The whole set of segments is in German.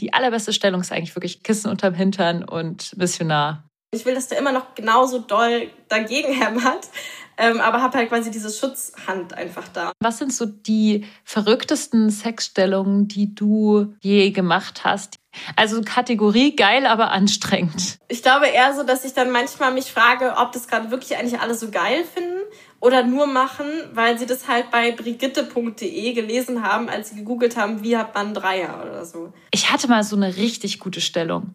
Die allerbeste Stellung ist eigentlich wirklich Kissen unterm Hintern und Missionar. Ich will, dass der immer noch genauso doll dagegen hämmert, ähm, aber habe halt quasi diese Schutzhand einfach da. Was sind so die verrücktesten Sexstellungen, die du je gemacht hast? Also Kategorie geil, aber anstrengend. Ich glaube eher so, dass ich dann manchmal mich frage, ob das gerade wirklich eigentlich alle so geil finden oder nur machen, weil sie das halt bei brigitte.de gelesen haben, als sie gegoogelt haben, wie hat man Dreier oder so. Ich hatte mal so eine richtig gute Stellung.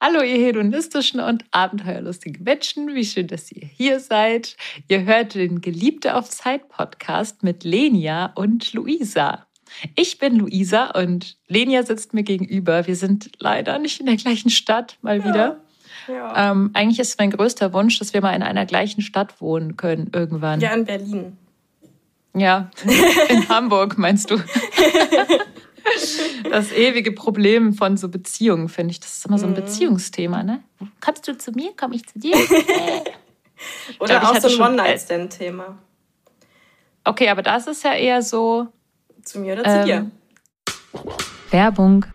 Hallo, ihr hedonistischen und abenteuerlustigen Menschen. Wie schön, dass ihr hier seid. Ihr hört den Geliebte auf Zeit Podcast mit Lenia und Luisa. Ich bin Luisa und Lenia sitzt mir gegenüber. Wir sind leider nicht in der gleichen Stadt, mal wieder. Ja. Ja. Ähm, eigentlich ist mein größter Wunsch, dass wir mal in einer gleichen Stadt wohnen können irgendwann. Ja, in Berlin. Ja, in Hamburg meinst du. das ewige Problem von so Beziehungen, finde ich. Das ist immer so ein mhm. Beziehungsthema, ne? Kommst du zu mir, komme ich zu dir? Oder glaub, auch so ein One-Night-Stand-Thema. Okay, aber das ist ja eher so. Zu mir oder zu ähm, dir? Werbung.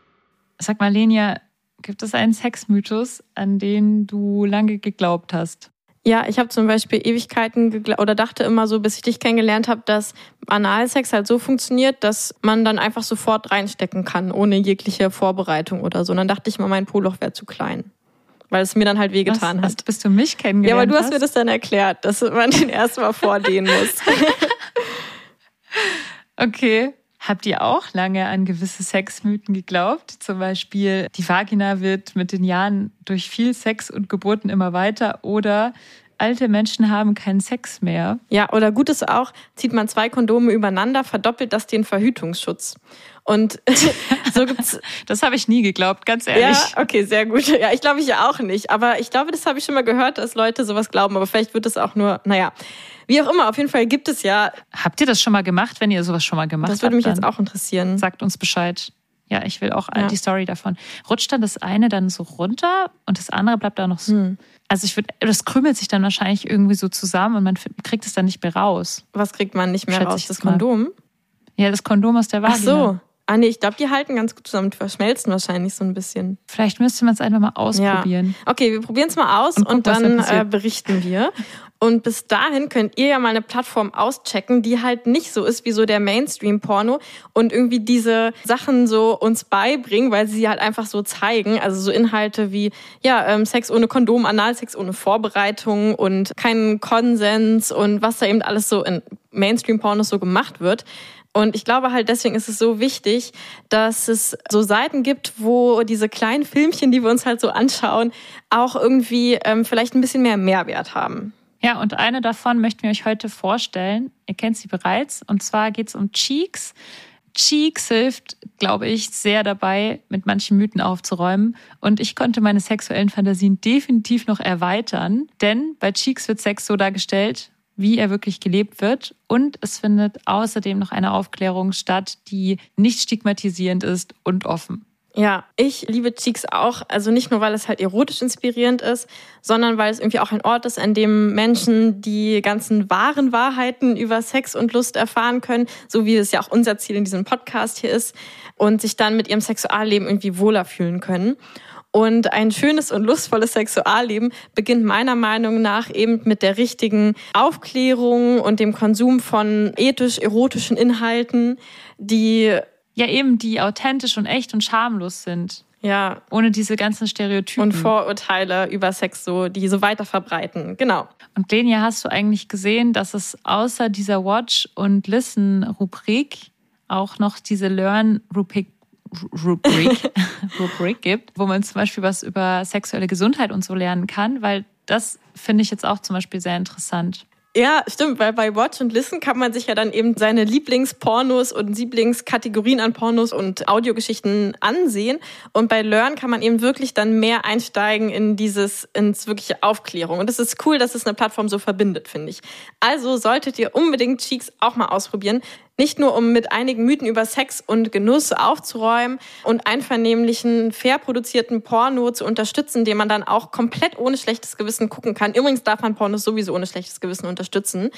Sag mal, Lenia, gibt es einen Sexmythos, an den du lange geglaubt hast? Ja, ich habe zum Beispiel Ewigkeiten oder dachte immer so, bis ich dich kennengelernt habe, dass Analsex halt so funktioniert, dass man dann einfach sofort reinstecken kann, ohne jegliche Vorbereitung oder so. Und dann dachte ich mal, mein Poloch wäre zu klein. Weil es mir dann halt wehgetan hat. Hast, bis du mich kennengelernt Ja, aber du hast, hast mir das dann erklärt, dass man den erstmal vordehnen muss. okay. Habt ihr auch lange an gewisse Sexmythen geglaubt? Zum Beispiel, die Vagina wird mit den Jahren durch viel Sex und Geburten immer weiter oder alte Menschen haben keinen Sex mehr. Ja, oder gut ist auch, zieht man zwei Kondome übereinander, verdoppelt das den Verhütungsschutz. Und so gibt's. Das habe ich nie geglaubt, ganz ehrlich. Ja, okay, sehr gut. Ja, ich glaube ich ja auch nicht. Aber ich glaube, das habe ich schon mal gehört, dass Leute sowas glauben. Aber vielleicht wird es auch nur, naja. Wie auch immer, auf jeden Fall gibt es ja. Habt ihr das schon mal gemacht, wenn ihr sowas schon mal gemacht habt? Das würde mich jetzt auch interessieren. Sagt uns Bescheid. Ja, ich will auch ja. die Story davon. Rutscht dann das eine dann so runter und das andere bleibt da noch so. Hm. Also ich würde, das krümelt sich dann wahrscheinlich irgendwie so zusammen und man kriegt es dann nicht mehr raus. Was kriegt man nicht mehr Schätze raus? Das Kondom? Ja, das Kondom aus der Vagina. Ach so. Ah nee, ich glaube, die halten ganz gut zusammen, die verschmelzen wahrscheinlich so ein bisschen. Vielleicht müsste man es einfach mal ausprobieren. Ja. Okay, wir probieren es mal aus und, und dann äh, berichten wir. Und bis dahin könnt ihr ja mal eine Plattform auschecken, die halt nicht so ist wie so der Mainstream-Porno und irgendwie diese Sachen so uns beibringen, weil sie halt einfach so zeigen. Also so Inhalte wie, ja, ähm, Sex ohne Kondom, Analsex ohne Vorbereitung und keinen Konsens und was da eben alles so in Mainstream-Pornos so gemacht wird. Und ich glaube halt, deswegen ist es so wichtig, dass es so Seiten gibt, wo diese kleinen Filmchen, die wir uns halt so anschauen, auch irgendwie ähm, vielleicht ein bisschen mehr Mehrwert haben. Ja, und eine davon möchten wir euch heute vorstellen. Ihr kennt sie bereits. Und zwar geht es um Cheeks. Cheeks hilft, glaube ich, sehr dabei, mit manchen Mythen aufzuräumen. Und ich konnte meine sexuellen Fantasien definitiv noch erweitern. Denn bei Cheeks wird Sex so dargestellt, wie er wirklich gelebt wird. Und es findet außerdem noch eine Aufklärung statt, die nicht stigmatisierend ist und offen. Ja, ich liebe Cheeks auch. Also nicht nur, weil es halt erotisch inspirierend ist, sondern weil es irgendwie auch ein Ort ist, an dem Menschen die ganzen wahren Wahrheiten über Sex und Lust erfahren können, so wie es ja auch unser Ziel in diesem Podcast hier ist, und sich dann mit ihrem Sexualleben irgendwie wohler fühlen können. Und ein schönes und lustvolles Sexualleben beginnt meiner Meinung nach eben mit der richtigen Aufklärung und dem Konsum von ethisch-erotischen Inhalten, die ja eben die authentisch und echt und schamlos sind. Ja. Ohne diese ganzen Stereotypen. Und Vorurteile über Sex so, die so weiter verbreiten. Genau. Und Lenia, hast du eigentlich gesehen, dass es außer dieser Watch- und Listen-Rubrik auch noch diese Learn-Rubrik Rubrik, Rubrik gibt, wo man zum Beispiel was über sexuelle Gesundheit und so lernen kann, weil das finde ich jetzt auch zum Beispiel sehr interessant. Ja, stimmt, weil bei Watch und Listen kann man sich ja dann eben seine Lieblingspornos und Lieblingskategorien an Pornos und Audiogeschichten ansehen. Und bei Learn kann man eben wirklich dann mehr einsteigen in dieses, ins wirkliche Aufklärung. Und es ist cool, dass es eine Plattform so verbindet, finde ich. Also solltet ihr unbedingt Cheeks auch mal ausprobieren. Nicht nur, um mit einigen Mythen über Sex und Genuss aufzuräumen und einvernehmlichen, fair produzierten Porno zu unterstützen, den man dann auch komplett ohne schlechtes Gewissen gucken kann. Übrigens darf man Pornos sowieso ohne schlechtes Gewissen unterstützen.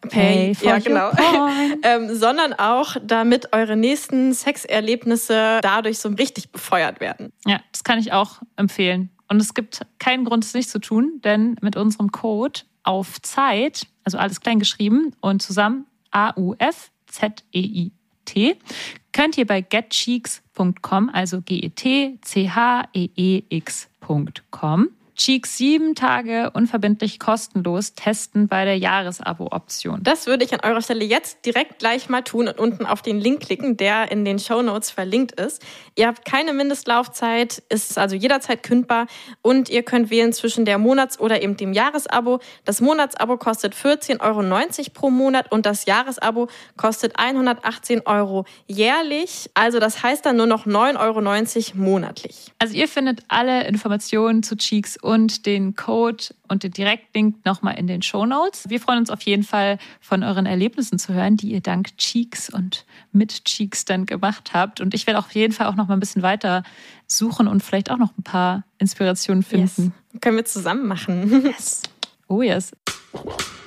Pay for ja, genau. ähm, sondern auch, damit eure nächsten Sexerlebnisse dadurch so richtig befeuert werden. Ja, das kann ich auch empfehlen. Und es gibt keinen Grund, es nicht zu tun, denn mit unserem Code auf Zeit, also alles klein geschrieben und zusammen AUF Z-E-I-T, könnt ihr bei getcheeks.com, also G-E-T-C-H-E-E-X.com, Cheeks sieben Tage unverbindlich kostenlos testen bei der Jahresabo-Option. Das würde ich an eurer Stelle jetzt direkt gleich mal tun und unten auf den Link klicken, der in den Show Notes verlinkt ist. Ihr habt keine Mindestlaufzeit, ist also jederzeit kündbar und ihr könnt wählen zwischen der Monats- oder eben dem Jahresabo. Das Monatsabo kostet 14,90 Euro pro Monat und das Jahresabo kostet 118 Euro jährlich. Also das heißt dann nur noch 9,90 Euro monatlich. Also ihr findet alle Informationen zu Cheeks und den Code und den Direktlink nochmal in den Show Notes. Wir freuen uns auf jeden Fall von euren Erlebnissen zu hören, die ihr dank Cheeks und mit Cheeks dann gemacht habt. Und ich werde auf jeden Fall auch noch mal ein bisschen weiter suchen und vielleicht auch noch ein paar Inspirationen finden. Yes. Können wir zusammen machen. Yes. Oh yes.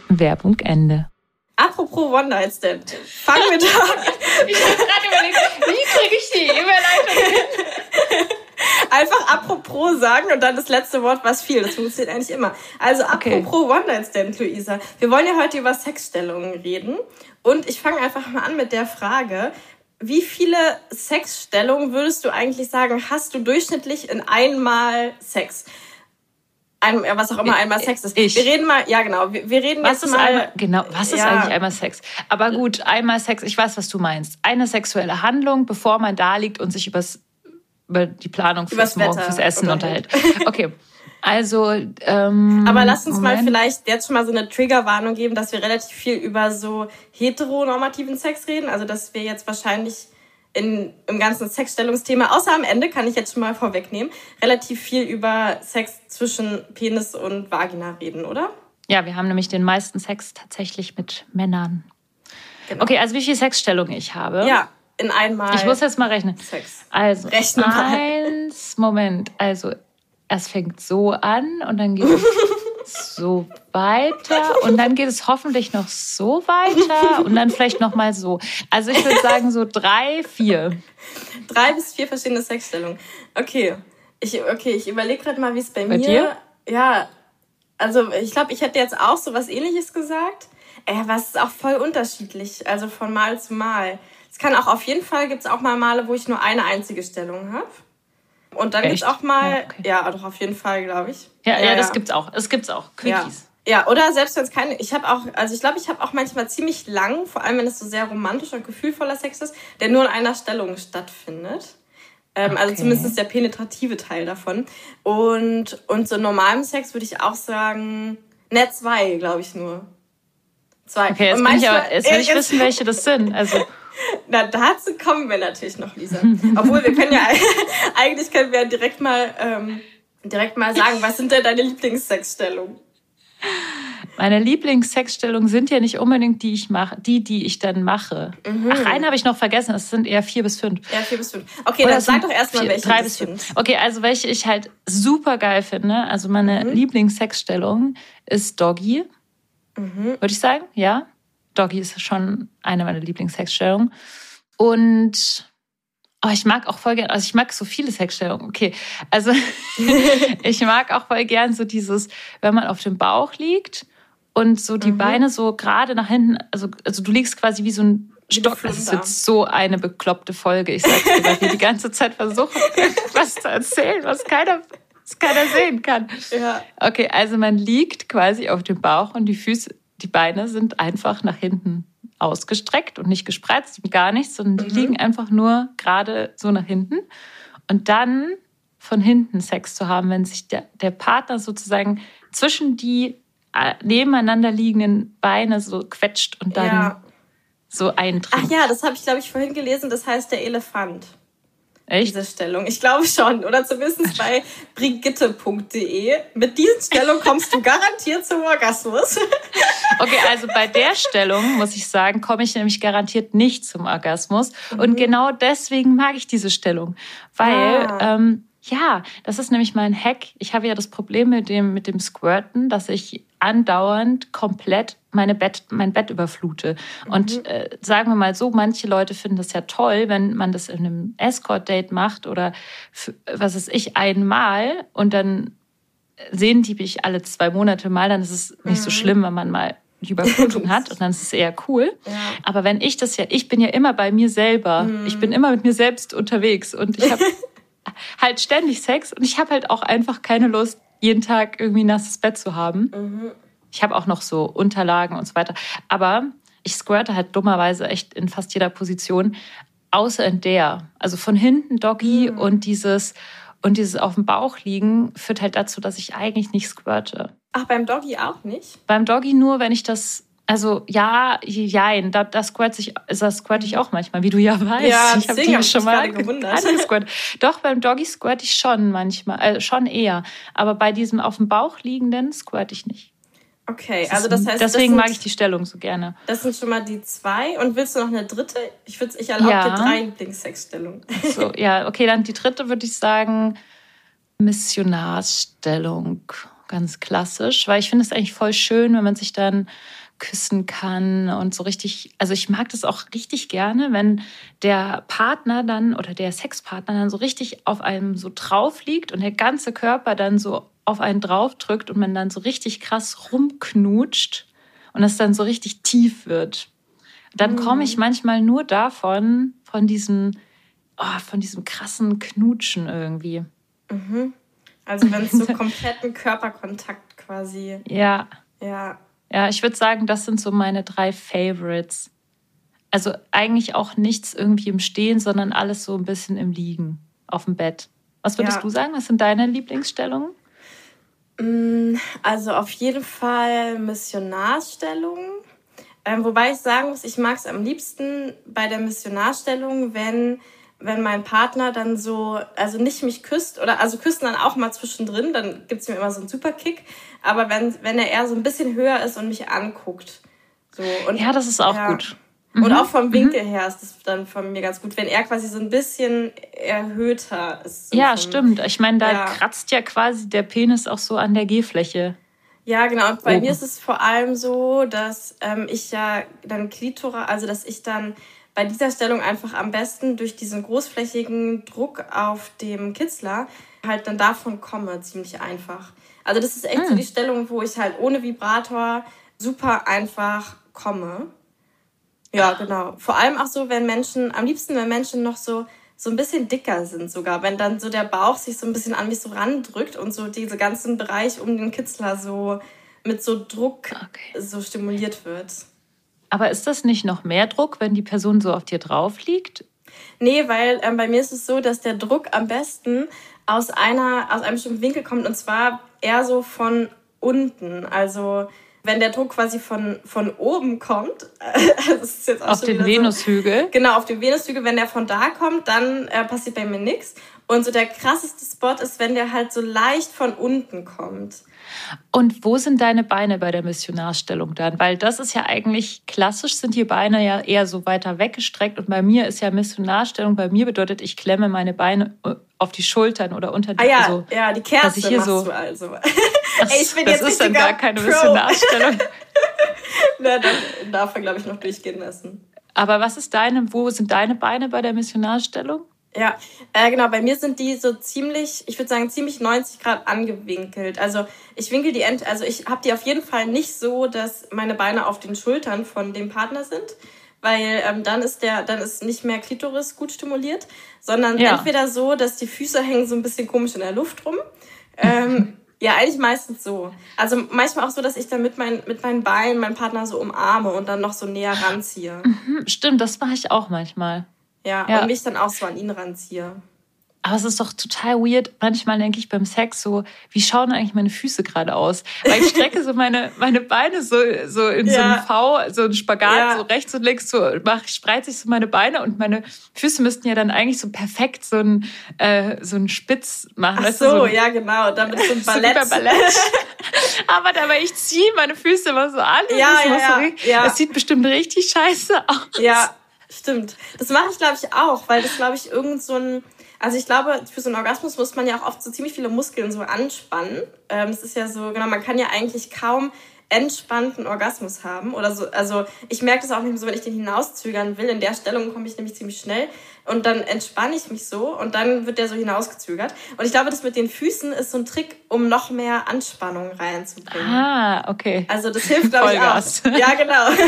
Werbung Ende. Apropos One Night Stand. Fangen wir da an. ich habe gerade überlegt, wie kriege ich die Überleitung hin? Einfach apropos sagen und dann das letzte Wort, was viel. Das funktioniert eigentlich immer. Also apropos okay. One-Night-Stand, Luisa. Wir wollen ja heute über Sexstellungen reden. Und ich fange einfach mal an mit der Frage, wie viele Sexstellungen würdest du eigentlich sagen, hast du durchschnittlich in einmal Sex? Ein, was auch immer einmal Sex ist. Ich. Wir reden mal, ja genau, wir, wir reden was jetzt mal. Einmal, genau, was ist ja. eigentlich einmal Sex? Aber gut, einmal Sex, ich weiß, was du meinst. Eine sexuelle Handlung, bevor man da liegt und sich übers über die Planung fürs Morgen, fürs Essen okay. unterhält. Okay. Also, ähm, aber lass uns Moment. mal vielleicht jetzt schon mal so eine Triggerwarnung geben, dass wir relativ viel über so heteronormativen Sex reden. Also, dass wir jetzt wahrscheinlich in, im ganzen Sexstellungsthema, außer am Ende, kann ich jetzt schon mal vorwegnehmen, relativ viel über Sex zwischen Penis und Vagina reden, oder? Ja, wir haben nämlich den meisten Sex tatsächlich mit Männern. Genau. Okay, also wie viel Sexstellung ich habe? Ja, in einmal. Ich muss jetzt mal rechnen. Sex. Also, Rechnen eins, Moment. Also, es fängt so an und dann geht es so weiter und dann geht es hoffentlich noch so weiter und dann vielleicht noch mal so. Also, ich würde sagen so drei, vier. Drei bis vier verschiedene Sexstellungen. Okay. Ich, okay, ich überlege gerade mal, wie es bei, bei mir. Dir? Ja. Also, ich glaube, ich hätte jetzt auch so was ähnliches gesagt. Äh, was ist auch voll unterschiedlich. Also von Mal zu Mal. Es kann auch auf jeden Fall, gibt es auch mal Male, wo ich nur eine einzige Stellung habe. Und dann gibt es auch mal, ja, okay. ja, doch auf jeden Fall, glaube ich. Ja, ja, ja, das gibt's auch. Es gibt's auch. Quickies. Ja. ja, oder selbst wenn es keine, ich habe auch, also ich glaube, ich habe auch manchmal ziemlich lang, vor allem wenn es so sehr romantisch und gefühlvoller Sex ist, der nur in einer Stellung stattfindet. Ähm, also okay. Also zumindest der penetrative Teil davon. Und, und so normalem Sex würde ich auch sagen, ne, zwei, glaube ich nur. Zwei. Okay, jetzt, manchmal, ich, aber, jetzt will ich wissen, welche das sind. Also Na, dazu kommen wir natürlich noch, Lisa. Obwohl, wir können ja, eigentlich können wir direkt mal, ähm, direkt mal sagen, was sind denn deine Lieblingssexstellungen? Meine Lieblingssexstellungen sind ja nicht unbedingt die ich mache, die, die ich dann mache. Mhm. Ach, eine habe ich noch vergessen. Es sind eher vier bis fünf. Ja, vier bis fünf. Okay, Oder dann sag doch erstmal welche. Drei bis vier. Okay, also welche ich halt super geil finde. Also meine mhm. Lieblingssexstellung ist Doggy. Mhm. Würde ich sagen, ja. Doggy ist schon eine meiner Lieblingssexstellungen. Und oh, ich mag auch voll gern, also ich mag so viele Sexstellungen. Okay, also ich mag auch voll gern so dieses, wenn man auf dem Bauch liegt und so die mhm. Beine so gerade nach hinten, also, also du liegst quasi wie so ein Stock. Das ist jetzt so eine bekloppte Folge. Ich sag's dir, weil wir die ganze Zeit versuchen, was zu erzählen, was keiner, was keiner sehen kann. Ja. Okay, also man liegt quasi auf dem Bauch und die Füße die Beine sind einfach nach hinten ausgestreckt und nicht gespreizt und gar nichts, sondern die mhm. liegen einfach nur gerade so nach hinten. Und dann von hinten Sex zu haben, wenn sich der, der Partner sozusagen zwischen die äh, nebeneinander liegenden Beine so quetscht und dann ja. so eintritt. Ach ja, das habe ich, glaube ich, vorhin gelesen. Das heißt der Elefant. Echt? Diese Stellung. Ich glaube schon. Oder zumindest bei brigitte.de. Mit dieser Stellung kommst du garantiert zum Orgasmus. Okay, also bei der Stellung muss ich sagen, komme ich nämlich garantiert nicht zum Orgasmus. Mhm. Und genau deswegen mag ich diese Stellung. Weil ah. ähm, ja, das ist nämlich mein Hack. Ich habe ja das Problem mit dem, mit dem Squirten, dass ich andauernd komplett meine Bett, mein Bett überflute. Mhm. Und äh, sagen wir mal so, manche Leute finden das ja toll, wenn man das in einem Escort-Date macht oder für, was ist ich einmal und dann sehen die mich alle zwei Monate mal, dann ist es nicht mhm. so schlimm, wenn man mal die Überflutung hat und dann ist es eher cool. Ja. Aber wenn ich das ja, ich bin ja immer bei mir selber. Mhm. Ich bin immer mit mir selbst unterwegs und ich habe halt ständig Sex und ich habe halt auch einfach keine Lust, jeden Tag irgendwie nasses Bett zu haben. Mhm. Ich habe auch noch so Unterlagen und so weiter. Aber ich squirte halt dummerweise echt in fast jeder Position, außer in der. Also von hinten Doggy mhm. und dieses und dieses auf dem Bauch liegen führt halt dazu, dass ich eigentlich nicht squirte. Ach, beim Doggy auch nicht? Beim Doggy nur, wenn ich das also ja, jein, da, da squirt ich, das squirt ich auch manchmal, wie du ja weißt. Ja, ich habe dich schon mal gewundert. Doch beim Doggy squirt ich schon manchmal, äh, schon eher, aber bei diesem auf dem Bauch liegenden squirt ich nicht. Okay, also das heißt, deswegen das sind, mag ich die Stellung so gerne. Das sind schon mal die zwei. Und willst du noch eine dritte? Ich würde, ich erlaube ja. dir drei Lieblingssexstellungen. So, ja, okay, dann die dritte würde ich sagen Missionarsstellung, ganz klassisch, weil ich finde es eigentlich voll schön, wenn man sich dann küssen kann und so richtig, also ich mag das auch richtig gerne, wenn der Partner dann oder der Sexpartner dann so richtig auf einem so drauf liegt und der ganze Körper dann so auf einen drauf drückt und man dann so richtig krass rumknutscht und es dann so richtig tief wird. Dann mhm. komme ich manchmal nur davon, von diesem, oh, von diesem krassen Knutschen irgendwie. Mhm. Also wenn es so kompletten Körperkontakt quasi. Ja. Ja. Ja, ich würde sagen, das sind so meine drei Favorites. Also eigentlich auch nichts irgendwie im Stehen, sondern alles so ein bisschen im Liegen, auf dem Bett. Was würdest ja. du sagen? Was sind deine Lieblingsstellungen? Mm, also auf jeden Fall Missionarstellungen. Ähm, wobei ich sagen muss, ich mag es am liebsten bei der Missionarstellung, wenn wenn mein Partner dann so, also nicht mich küsst oder also küssen dann auch mal zwischendrin, dann gibt es mir immer so einen Superkick. Aber wenn, wenn er eher so ein bisschen höher ist und mich anguckt. So, und, ja, das ist auch ja. gut. Mhm. Und auch vom mhm. Winkel mhm. her ist das dann von mir ganz gut, wenn er quasi so ein bisschen erhöhter ist. So ja, vom, stimmt. Ich meine, da ja. kratzt ja quasi der Penis auch so an der G-Fläche. Ja, genau. Und bei Oben. mir ist es vor allem so, dass ähm, ich ja dann Klitora, also dass ich dann bei dieser Stellung einfach am besten durch diesen großflächigen Druck auf dem Kitzler halt dann davon komme, ziemlich einfach. Also das ist echt hm. so die Stellung, wo ich halt ohne Vibrator super einfach komme. Ja, genau. Vor allem auch so, wenn Menschen, am liebsten, wenn Menschen noch so, so ein bisschen dicker sind sogar, wenn dann so der Bauch sich so ein bisschen an mich so randrückt und so diese ganzen Bereich um den Kitzler so mit so Druck okay. so stimuliert wird. Aber ist das nicht noch mehr Druck, wenn die Person so auf dir drauf liegt? Nee, weil ähm, bei mir ist es so, dass der Druck am besten aus einer, aus einem bestimmten Winkel kommt und zwar eher so von unten. Also wenn der Druck quasi von, von oben kommt, auf den Venushügel. So, genau, auf den Venushügel, wenn der von da kommt, dann äh, passiert bei mir nichts. Und so der krasseste Spot ist, wenn der halt so leicht von unten kommt. Und wo sind deine Beine bei der Missionarstellung dann? Weil das ist ja eigentlich klassisch, sind die Beine ja eher so weiter weggestreckt. Und bei mir ist ja Missionarstellung, bei mir bedeutet, ich klemme meine Beine äh, auf die Schultern oder unter die ah, ja, so, ja, die Kerze hier so, du also. Das, Ey, ich bin das jetzt ist dann gar keine Pro. Missionarstellung. Na, dann darf er, glaube ich, noch durchgehen lassen. Aber was ist deine, wo sind deine Beine bei der Missionarstellung? Ja, äh, genau. Bei mir sind die so ziemlich, ich würde sagen, ziemlich 90 Grad angewinkelt. Also ich winkel die, End also ich habe die auf jeden Fall nicht so, dass meine Beine auf den Schultern von dem Partner sind, weil ähm, dann ist der, dann ist nicht mehr Klitoris gut stimuliert, sondern ja. entweder so, dass die Füße hängen so ein bisschen komisch in der Luft rum. Ähm, Ja, eigentlich meistens so. Also manchmal auch so, dass ich dann mit, mein, mit meinen Beinen meinen Partner so umarme und dann noch so näher ranziehe. Mhm, stimmt, das mache ich auch manchmal. Ja, ja, und mich dann auch so an ihn ranziehe. Aber es ist doch total weird. Manchmal denke ich beim Sex so, wie schauen eigentlich meine Füße gerade aus? Weil ich strecke so meine, meine Beine so, so in ja. so einem V, so ein Spagat, ja. so rechts und links, so mach, spreize ich so meine Beine und meine Füße müssten ja dann eigentlich so perfekt so ein, äh, so ein Spitz machen. Ach so, so ja genau, damit so ein Ballett. So Ballett. Aber dabei, ich ziehe meine Füße immer so an. Ja, ja, ja, so, ja. Das sieht bestimmt richtig scheiße aus. Ja, stimmt. Das mache ich glaube ich auch, weil das glaube ich irgend so ein also ich glaube, für so einen Orgasmus muss man ja auch oft so ziemlich viele Muskeln so anspannen. Ähm, das ist ja so, genau, man kann ja eigentlich kaum entspannten Orgasmus haben oder so. Also ich merke das auch nicht so, wenn ich den hinauszögern will. In der Stellung komme ich nämlich ziemlich schnell und dann entspanne ich mich so und dann wird der so hinausgezögert. Und ich glaube, das mit den Füßen ist so ein Trick, um noch mehr Anspannung reinzubringen. Ah, okay. Also das hilft, glaube ich, auch. Ja, genau.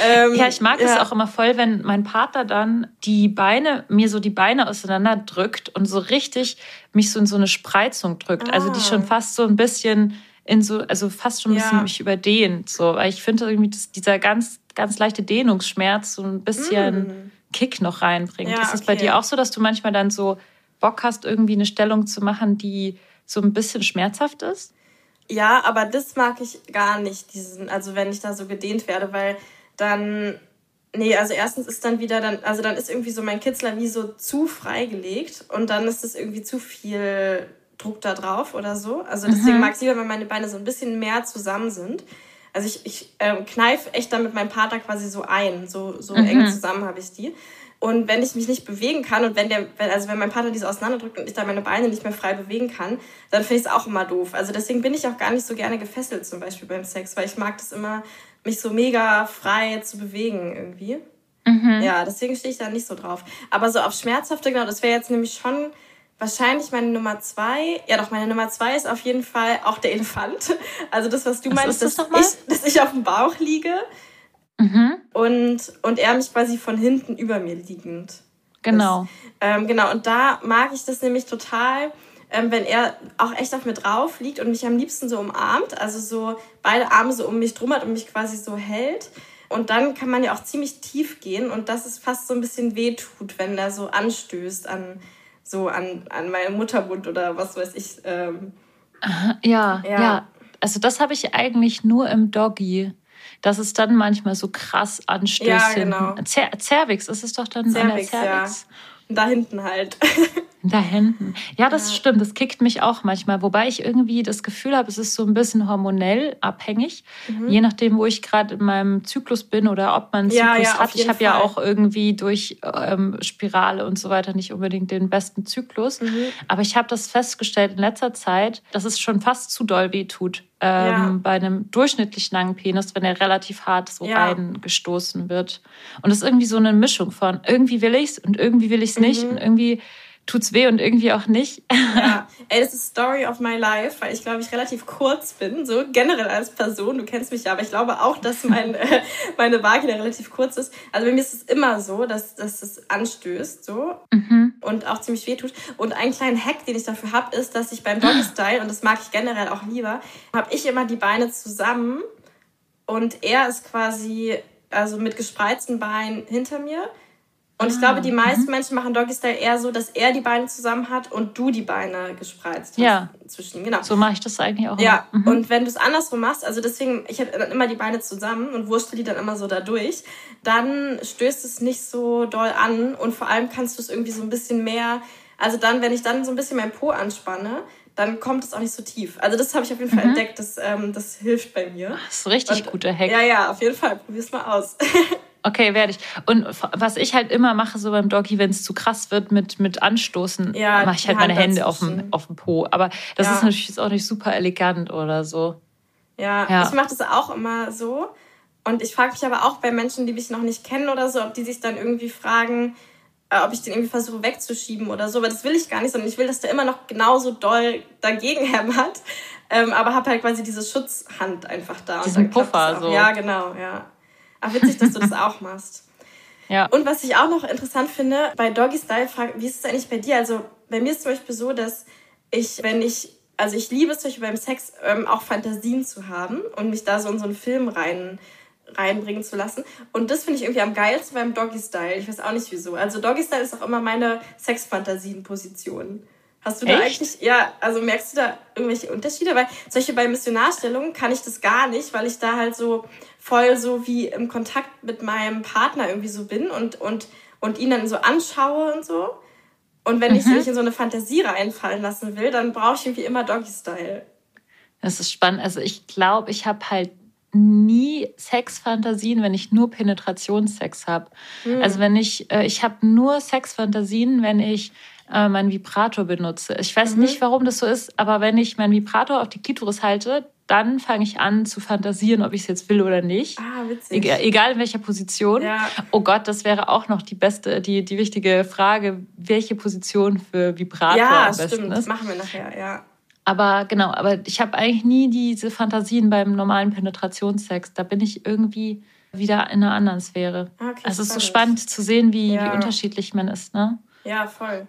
Ähm, ja, ich mag es ja. auch immer voll, wenn mein Partner dann die Beine, mir so die Beine auseinander drückt und so richtig mich so in so eine Spreizung drückt. Ah. Also die schon ah. fast so ein bisschen in so, also fast schon ein bisschen ja. mich überdehnt. So, weil ich finde irgendwie, dass dieser ganz, ganz leichte Dehnungsschmerz so ein bisschen mm. Kick noch reinbringt. Ja, ist es okay. bei dir auch so, dass du manchmal dann so Bock hast, irgendwie eine Stellung zu machen, die so ein bisschen schmerzhaft ist? Ja, aber das mag ich gar nicht, diesen, also wenn ich da so gedehnt werde, weil dann, nee, also erstens ist dann wieder dann, also dann ist irgendwie so mein Kitzler wie so zu freigelegt und dann ist es irgendwie zu viel Druck da drauf oder so. Also deswegen mhm. mag ich lieber, wenn meine Beine so ein bisschen mehr zusammen sind. Also ich, ich äh, kneife echt dann mit meinem Partner quasi so ein, so, so mhm. eng zusammen habe ich die. Und wenn ich mich nicht bewegen kann und wenn der, also wenn mein Partner diese auseinanderdrückt und ich da meine Beine nicht mehr frei bewegen kann, dann finde ich es auch immer doof. Also deswegen bin ich auch gar nicht so gerne gefesselt, zum Beispiel beim Sex, weil ich mag das immer, mich so mega frei zu bewegen irgendwie. Mhm. Ja, deswegen stehe ich da nicht so drauf. Aber so auf schmerzhafte, genau, das wäre jetzt nämlich schon wahrscheinlich meine Nummer zwei. Ja, doch, meine Nummer zwei ist auf jeden Fall auch der Elefant. Also das, was du was meinst, das dass, ich, dass ich auf dem Bauch liege mhm. und, und er mich quasi von hinten über mir liegend. Genau. Das, ähm, genau, und da mag ich das nämlich total ähm, wenn er auch echt auf mir drauf liegt und mich am liebsten so umarmt, also so beide Arme so um mich drum hat und mich quasi so hält. Und dann kann man ja auch ziemlich tief gehen und das ist fast so ein bisschen wehtut, wenn er so anstößt an so an, an meinen Muttermund oder was weiß ich. Ähm, ja, ja, ja. Also das habe ich eigentlich nur im Doggy. Das ist dann manchmal so krass anstößt. Ja, genau. Cervix ist es doch dann Cervix, an der Cervix. Ja. Da hinten halt. Da hinten. Ja, das ja. stimmt. Das kickt mich auch manchmal. Wobei ich irgendwie das Gefühl habe, es ist so ein bisschen hormonell abhängig. Mhm. Je nachdem, wo ich gerade in meinem Zyklus bin oder ob man einen ja, Zyklus ja, hat. Ich habe ja auch irgendwie durch ähm, Spirale und so weiter nicht unbedingt den besten Zyklus. Mhm. Aber ich habe das festgestellt in letzter Zeit, dass es schon fast zu doll weh tut. Ähm, bei einem durchschnittlich langen Penis, wenn er relativ hart so reingestoßen wird. Und das ist irgendwie so eine Mischung von irgendwie will ich's und irgendwie will ich's nicht mhm. und irgendwie tut's weh und irgendwie auch nicht. Ja, ey, das ist Story of my life, weil ich glaube, ich relativ kurz bin, so generell als Person. Du kennst mich ja, aber ich glaube auch, dass mein, äh, meine Vagina relativ kurz ist. Also bei mir ist es immer so, dass, dass es anstößt, so mhm. und auch ziemlich weh tut. Und ein kleiner Hack, den ich dafür habe, ist, dass ich beim Doggy Style und das mag ich generell auch lieber, habe ich immer die Beine zusammen und er ist quasi also mit gespreizten Beinen hinter mir und ich glaube, die ah, meisten mhm. Menschen machen Doggy Style eher so, dass er die Beine zusammen hat und du die Beine gespreizt hast. Ja. Zwischen, genau. So mache ich das eigentlich auch. Ja. Mhm. Und wenn du es andersrum machst, also deswegen, ich habe dann immer die Beine zusammen und wurschtel die dann immer so da durch, dann stößt es nicht so doll an und vor allem kannst du es irgendwie so ein bisschen mehr, also dann, wenn ich dann so ein bisschen mein Po anspanne, dann kommt es auch nicht so tief. Also das habe ich auf jeden Fall mhm. entdeckt, das, ähm, das hilft bei mir. Das ist richtig und, guter Hack. Ja, ja, auf jeden Fall. Probier's mal aus. Okay, werde ich. Und was ich halt immer mache, so beim Doggy, wenn es zu krass wird mit, mit Anstoßen, ja, mache ich halt meine Hände auf dem, auf dem Po. Aber das ja. ist natürlich jetzt auch nicht super elegant oder so. Ja, ja. ich mache das auch immer so. Und ich frage mich aber auch bei Menschen, die mich noch nicht kennen oder so, ob die sich dann irgendwie fragen, äh, ob ich den irgendwie versuche wegzuschieben oder so. Aber das will ich gar nicht, sondern ich will, dass der immer noch genauso doll dagegen hämmert. Ähm, aber habe halt quasi diese Schutzhand einfach da. Diesen Puffer so. Ja, genau, ja. Ach, witzig, dass du das auch machst. Ja. Und was ich auch noch interessant finde, bei Doggy Style, wie ist es eigentlich bei dir? Also bei mir ist es zum Beispiel so, dass ich, wenn ich also ich liebe es zum Beispiel beim Sex ähm, auch Fantasien zu haben und mich da so in so einen Film rein reinbringen zu lassen. Und das finde ich irgendwie am geilsten beim Doggy Style. Ich weiß auch nicht wieso. Also Doggy Style ist auch immer meine Sexfantasien-Position. Hast du da Echt? eigentlich, ja, also merkst du da irgendwelche Unterschiede? Weil solche bei Missionarstellungen kann ich das gar nicht, weil ich da halt so voll so wie im Kontakt mit meinem Partner irgendwie so bin und, und, und ihn dann so anschaue und so. Und wenn mhm. ich mich in so eine Fantasie reinfallen lassen will, dann brauche ich irgendwie immer Doggy-Style. Das ist spannend. Also ich glaube, ich habe halt nie Sexfantasien, wenn ich nur Penetrationssex habe. Mhm. Also wenn ich, äh, ich habe nur Sexfantasien, wenn ich äh, meinen Vibrator benutze. Ich weiß mhm. nicht, warum das so ist, aber wenn ich meinen Vibrator auf die Klitoris halte, dann fange ich an zu fantasieren, ob ich es jetzt will oder nicht. Ah, witzig. Egal, egal in welcher Position. Ja. Oh Gott, das wäre auch noch die beste, die, die wichtige Frage, welche Position für Vibrator ja, am besten stimmt. ist. Ja, machen wir nachher, ja. Aber genau, aber ich habe eigentlich nie diese Fantasien beim normalen Penetrationssex. Da bin ich irgendwie wieder in einer anderen Sphäre. Okay, also es ist so spannend zu sehen, wie, ja. wie unterschiedlich man ist, ne? Ja, voll.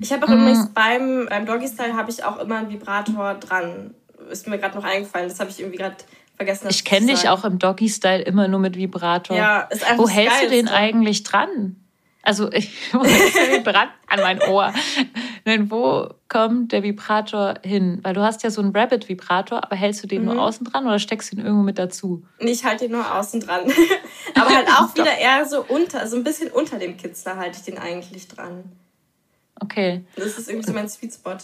Ich habe auch mhm. übrigens beim, beim Doggy Style habe ich auch immer einen Vibrator dran. Ist mir gerade noch eingefallen. Das habe ich irgendwie gerade vergessen. Ich kenne dich auch im Doggy Style immer nur mit Vibrator. Ja, ist einfach Wo hältst Geilste. du den eigentlich dran? Also ich hältst du den dran an mein Ohr. Nein, wo kommt der Vibrator hin? Weil du hast ja so einen Rabbit-Vibrator, aber hältst du den mhm. nur außen dran oder steckst du ihn irgendwo mit dazu? Nee, ich halte ihn nur außen dran. aber halt auch wieder eher so unter, so ein bisschen unter dem Kitzler halte ich den eigentlich dran. Okay. Das ist irgendwie so mein Sweet Spot.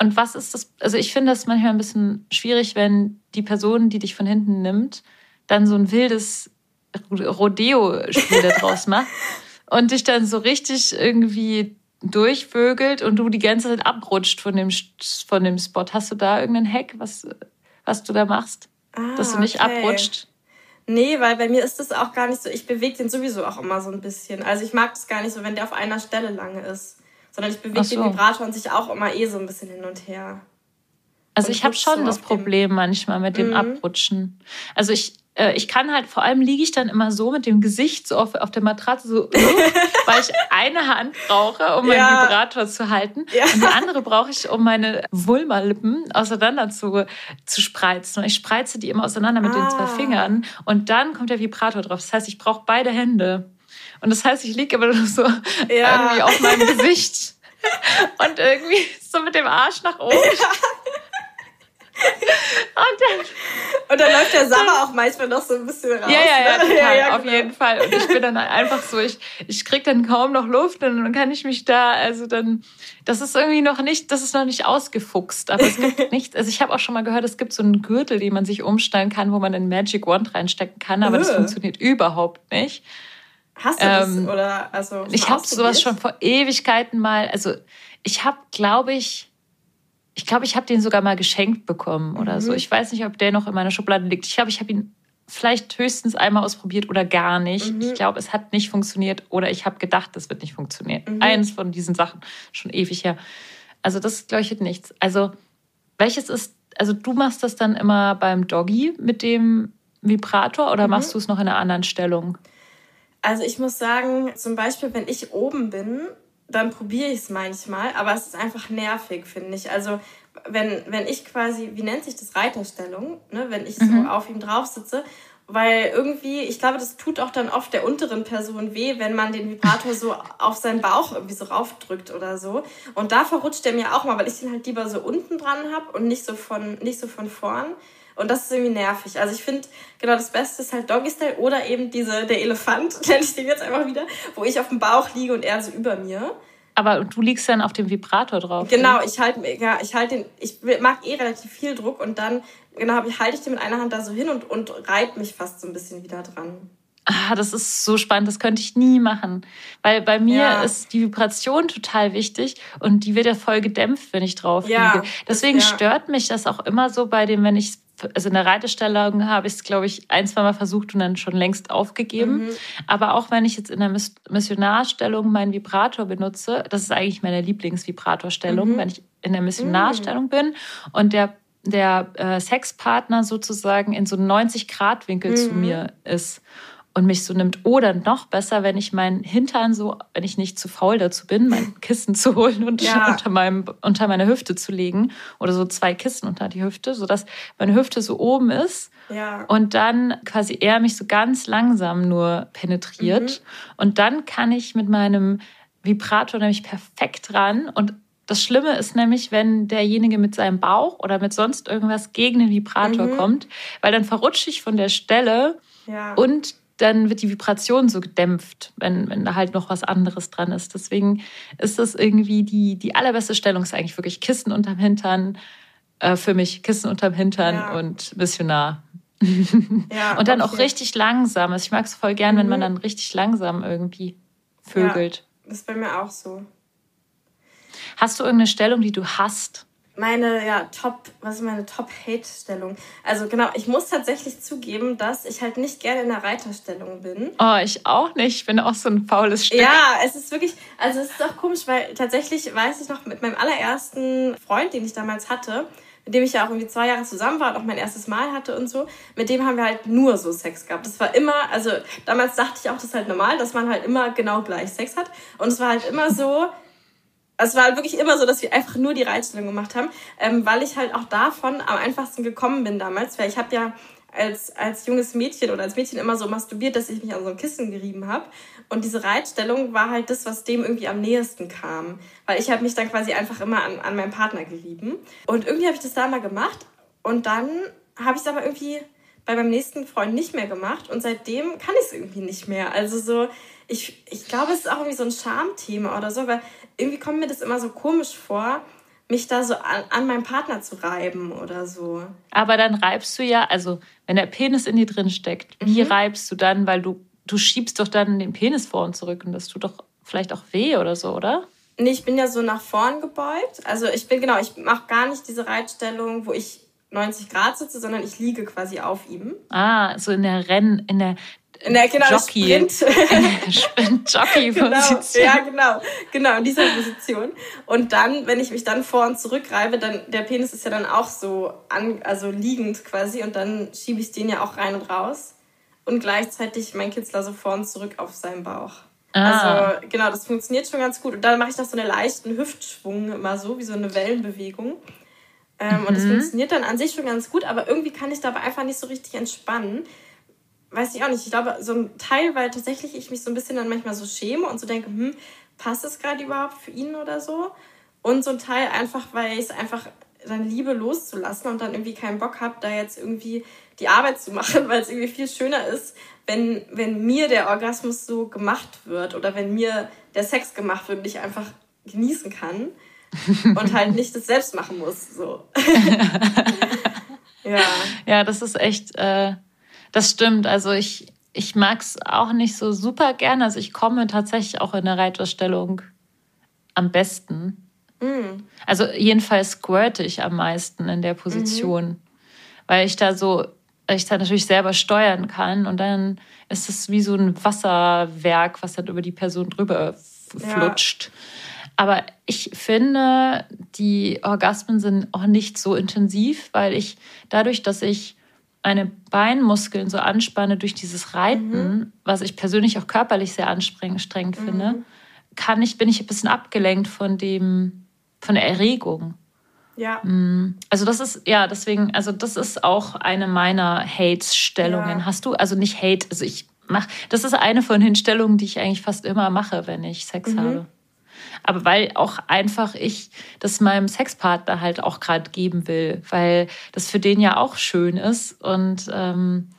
Und was ist das? Also ich finde das manchmal ein bisschen schwierig, wenn die Person, die dich von hinten nimmt, dann so ein wildes Rodeo-Spiel daraus macht und dich dann so richtig irgendwie durchvögelt und du die ganze Zeit abrutscht von dem, von dem Spot. Hast du da irgendeinen Hack, was, was du da machst? Ah, dass du nicht okay. abrutscht? Nee, weil bei mir ist das auch gar nicht so. Ich bewege den sowieso auch immer so ein bisschen. Also ich mag das gar nicht so, wenn der auf einer Stelle lange ist sondern ich bewege so. den Vibrator an sich auch immer eh so ein bisschen hin und her. Also und ich habe schon das Problem manchmal mit dem mhm. Abrutschen. Also ich, äh, ich kann halt, vor allem liege ich dann immer so mit dem Gesicht so auf, auf der Matratze, so, weil ich eine Hand brauche, um ja. meinen Vibrator zu halten. Ja. Und die andere brauche ich, um meine Vulmalippen auseinander zu, zu spreizen. Und ich spreize die immer auseinander mit ah. den zwei ah. Fingern. Und dann kommt der Vibrator drauf. Das heißt, ich brauche beide Hände. Und das heißt, ich liege aber so ja. irgendwie auf meinem Gesicht und irgendwie so mit dem Arsch nach oben. Ja. Und dann, und dann läuft der Sommer auch manchmal noch so ein bisschen raus. Ja, ja, ja, ne? total, ja, ja, auf genau. jeden Fall. Und ich bin dann einfach so, ich, ich krieg dann kaum noch Luft und dann kann ich mich da, also dann, das ist irgendwie noch nicht, das ist noch nicht ausgefuchst. Aber es gibt nichts, also ich habe auch schon mal gehört, es gibt so einen Gürtel, den man sich umstellen kann, wo man einen Magic Wand reinstecken kann, aber das funktioniert überhaupt nicht. Hast du das? Ähm, oder also ich habe sowas schon vor Ewigkeiten mal. Also ich habe, glaube ich, ich glaube, ich habe den sogar mal geschenkt bekommen oder mhm. so. Ich weiß nicht, ob der noch in meiner Schublade liegt. Ich glaube, ich habe ihn vielleicht höchstens einmal ausprobiert oder gar nicht. Mhm. Ich glaube, es hat nicht funktioniert oder ich habe gedacht, das wird nicht funktionieren. Mhm. Eins von diesen Sachen schon ewig her. Also das glaube ich nichts. Also welches ist? Also du machst das dann immer beim Doggy mit dem Vibrator oder mhm. machst du es noch in einer anderen Stellung? Also ich muss sagen, zum Beispiel, wenn ich oben bin, dann probiere ich es manchmal, aber es ist einfach nervig, finde ich. Also wenn, wenn ich quasi, wie nennt sich das, Reiterstellung, ne? wenn ich mhm. so auf ihm drauf sitze, weil irgendwie, ich glaube, das tut auch dann oft der unteren Person weh, wenn man den Vibrator so auf seinen Bauch irgendwie so raufdrückt oder so. Und da verrutscht der mir auch mal, weil ich den halt lieber so unten dran habe und nicht so von, nicht so von vorn. Und das ist irgendwie nervig. Also ich finde, genau das Beste ist halt Doggy Style oder eben diese, der Elefant, nenne ich den jetzt einfach wieder, wo ich auf dem Bauch liege und er so über mir. Aber du liegst dann auf dem Vibrator drauf. Genau, ich halte ja, ich halt den, ich mag eh relativ viel Druck und dann, genau, halte ich den mit einer Hand da so hin und, und reibe mich fast so ein bisschen wieder dran. Ah, das ist so spannend, das könnte ich nie machen. Weil bei mir ja. ist die Vibration total wichtig und die wird ja voll gedämpft, wenn ich drauf ja, liege. Deswegen das, ja. stört mich das auch immer so bei dem, wenn ich also in der Reitestellung habe ich es, glaube ich, ein, zwei Mal versucht und dann schon längst aufgegeben. Mhm. Aber auch wenn ich jetzt in der Missionarstellung meinen Vibrator benutze, das ist eigentlich meine Lieblingsvibratorstellung, mhm. wenn ich in der Missionarstellung mhm. bin und der, der äh, Sexpartner sozusagen in so 90-Grad-Winkel zu mhm. mir ist. Und mich so nimmt. Oder noch besser, wenn ich meinen Hintern so, wenn ich nicht zu faul dazu bin, mein Kissen zu holen und ja. unter, meinem, unter meine Hüfte zu legen. Oder so zwei Kissen unter die Hüfte, sodass meine Hüfte so oben ist. Ja. Und dann quasi er mich so ganz langsam nur penetriert. Mhm. Und dann kann ich mit meinem Vibrator nämlich perfekt ran und das Schlimme ist nämlich, wenn derjenige mit seinem Bauch oder mit sonst irgendwas gegen den Vibrator mhm. kommt, weil dann verrutsche ich von der Stelle ja. und dann wird die Vibration so gedämpft, wenn, wenn da halt noch was anderes dran ist. Deswegen ist das irgendwie die, die allerbeste Stellung, ist eigentlich wirklich Kissen unterm Hintern. Äh, für mich Kissen unterm Hintern ja. und Missionar. Ja, und dann auch richtig langsam. Also ich mag es voll gern, mhm. wenn man mhm. dann richtig langsam irgendwie vögelt. Ja, das ist bei mir auch so. Hast du irgendeine Stellung, die du hast? Meine, ja, Top, was ist meine Top-Hate-Stellung? Also genau, ich muss tatsächlich zugeben, dass ich halt nicht gerne in der Reiterstellung bin. Oh, ich auch nicht. Ich bin auch so ein faules Stück. Ja, es ist wirklich, also es ist auch komisch, weil tatsächlich weiß ich noch mit meinem allerersten Freund, den ich damals hatte, mit dem ich ja auch irgendwie zwei Jahre zusammen war und auch mein erstes Mal hatte und so, mit dem haben wir halt nur so Sex gehabt. Das war immer, also damals dachte ich auch, das ist halt normal, dass man halt immer genau gleich Sex hat. Und es war halt immer so, es war wirklich immer so, dass wir einfach nur die Reitstellung gemacht haben, ähm, weil ich halt auch davon am einfachsten gekommen bin damals, weil ich habe ja als, als junges Mädchen oder als Mädchen immer so masturbiert, dass ich mich an so ein Kissen gerieben habe. Und diese Reitstellung war halt das, was dem irgendwie am nächsten kam. Weil ich habe mich dann quasi einfach immer an, an meinen Partner gerieben. Und irgendwie habe ich das da mal gemacht. Und dann habe ich es aber irgendwie bei meinem nächsten Freund nicht mehr gemacht. Und seitdem kann ich es irgendwie nicht mehr. Also so, ich, ich glaube, es ist auch irgendwie so ein Schamthema oder so, weil irgendwie kommt mir das immer so komisch vor, mich da so an, an meinem Partner zu reiben oder so. Aber dann reibst du ja, also wenn der Penis in dir drin steckt, mhm. wie reibst du dann? Weil du, du schiebst doch dann den Penis vor und zurück und das tut doch vielleicht auch weh oder so, oder? Nee, ich bin ja so nach vorn gebeugt. Also ich bin genau, ich mache gar nicht diese Reitstellung, wo ich 90 Grad sitze, sondern ich liege quasi auf ihm. Ah, so in der Renn, in der in der genau, Jockey. Sprint. Jockey-Position. Genau, ja, genau. Genau, in dieser Position. Und dann, wenn ich mich dann vor und zurück reibe, dann, der Penis ist ja dann auch so an, also liegend quasi und dann schiebe ich den ja auch rein und raus. Und gleichzeitig mein Kitzler so vor und zurück auf seinen Bauch. Ah. Also, genau, das funktioniert schon ganz gut. Und dann mache ich noch so einen leichten Hüftschwung immer so, wie so eine Wellenbewegung. Ähm, mhm. Und das funktioniert dann an sich schon ganz gut, aber irgendwie kann ich dabei einfach nicht so richtig entspannen weiß ich auch nicht. Ich glaube, so ein Teil, weil tatsächlich ich mich so ein bisschen dann manchmal so schäme und so denke, hm, passt es gerade überhaupt für ihn oder so? Und so ein Teil einfach, weil ich es einfach dann liebe loszulassen und dann irgendwie keinen Bock habe, da jetzt irgendwie die Arbeit zu machen, weil es irgendwie viel schöner ist, wenn, wenn mir der Orgasmus so gemacht wird oder wenn mir der Sex gemacht wird und ich einfach genießen kann und halt nicht das selbst machen muss. So. ja. Ja, das ist echt. Äh das stimmt. Also ich, ich mag es auch nicht so super gerne. Also ich komme tatsächlich auch in der Reiterstellung am besten. Mhm. Also jedenfalls squirte ich am meisten in der Position, mhm. weil ich da so, ich da natürlich selber steuern kann und dann ist es wie so ein Wasserwerk, was dann über die Person drüber flutscht. Ja. Aber ich finde, die Orgasmen sind auch nicht so intensiv, weil ich dadurch, dass ich meine Beinmuskeln so anspanne durch dieses Reiten, mhm. was ich persönlich auch körperlich sehr anstrengend mhm. finde, kann ich, bin ich ein bisschen abgelenkt von dem, von der Erregung. Ja. Mm. Also das ist, ja, deswegen, also das ist auch eine meiner Hates-Stellungen. Ja. Hast du, also nicht Hate, also ich mach, das ist eine von den Stellungen, die ich eigentlich fast immer mache, wenn ich Sex mhm. habe aber weil auch einfach ich das meinem Sexpartner halt auch gerade geben will, weil das für den ja auch schön ist und ähm,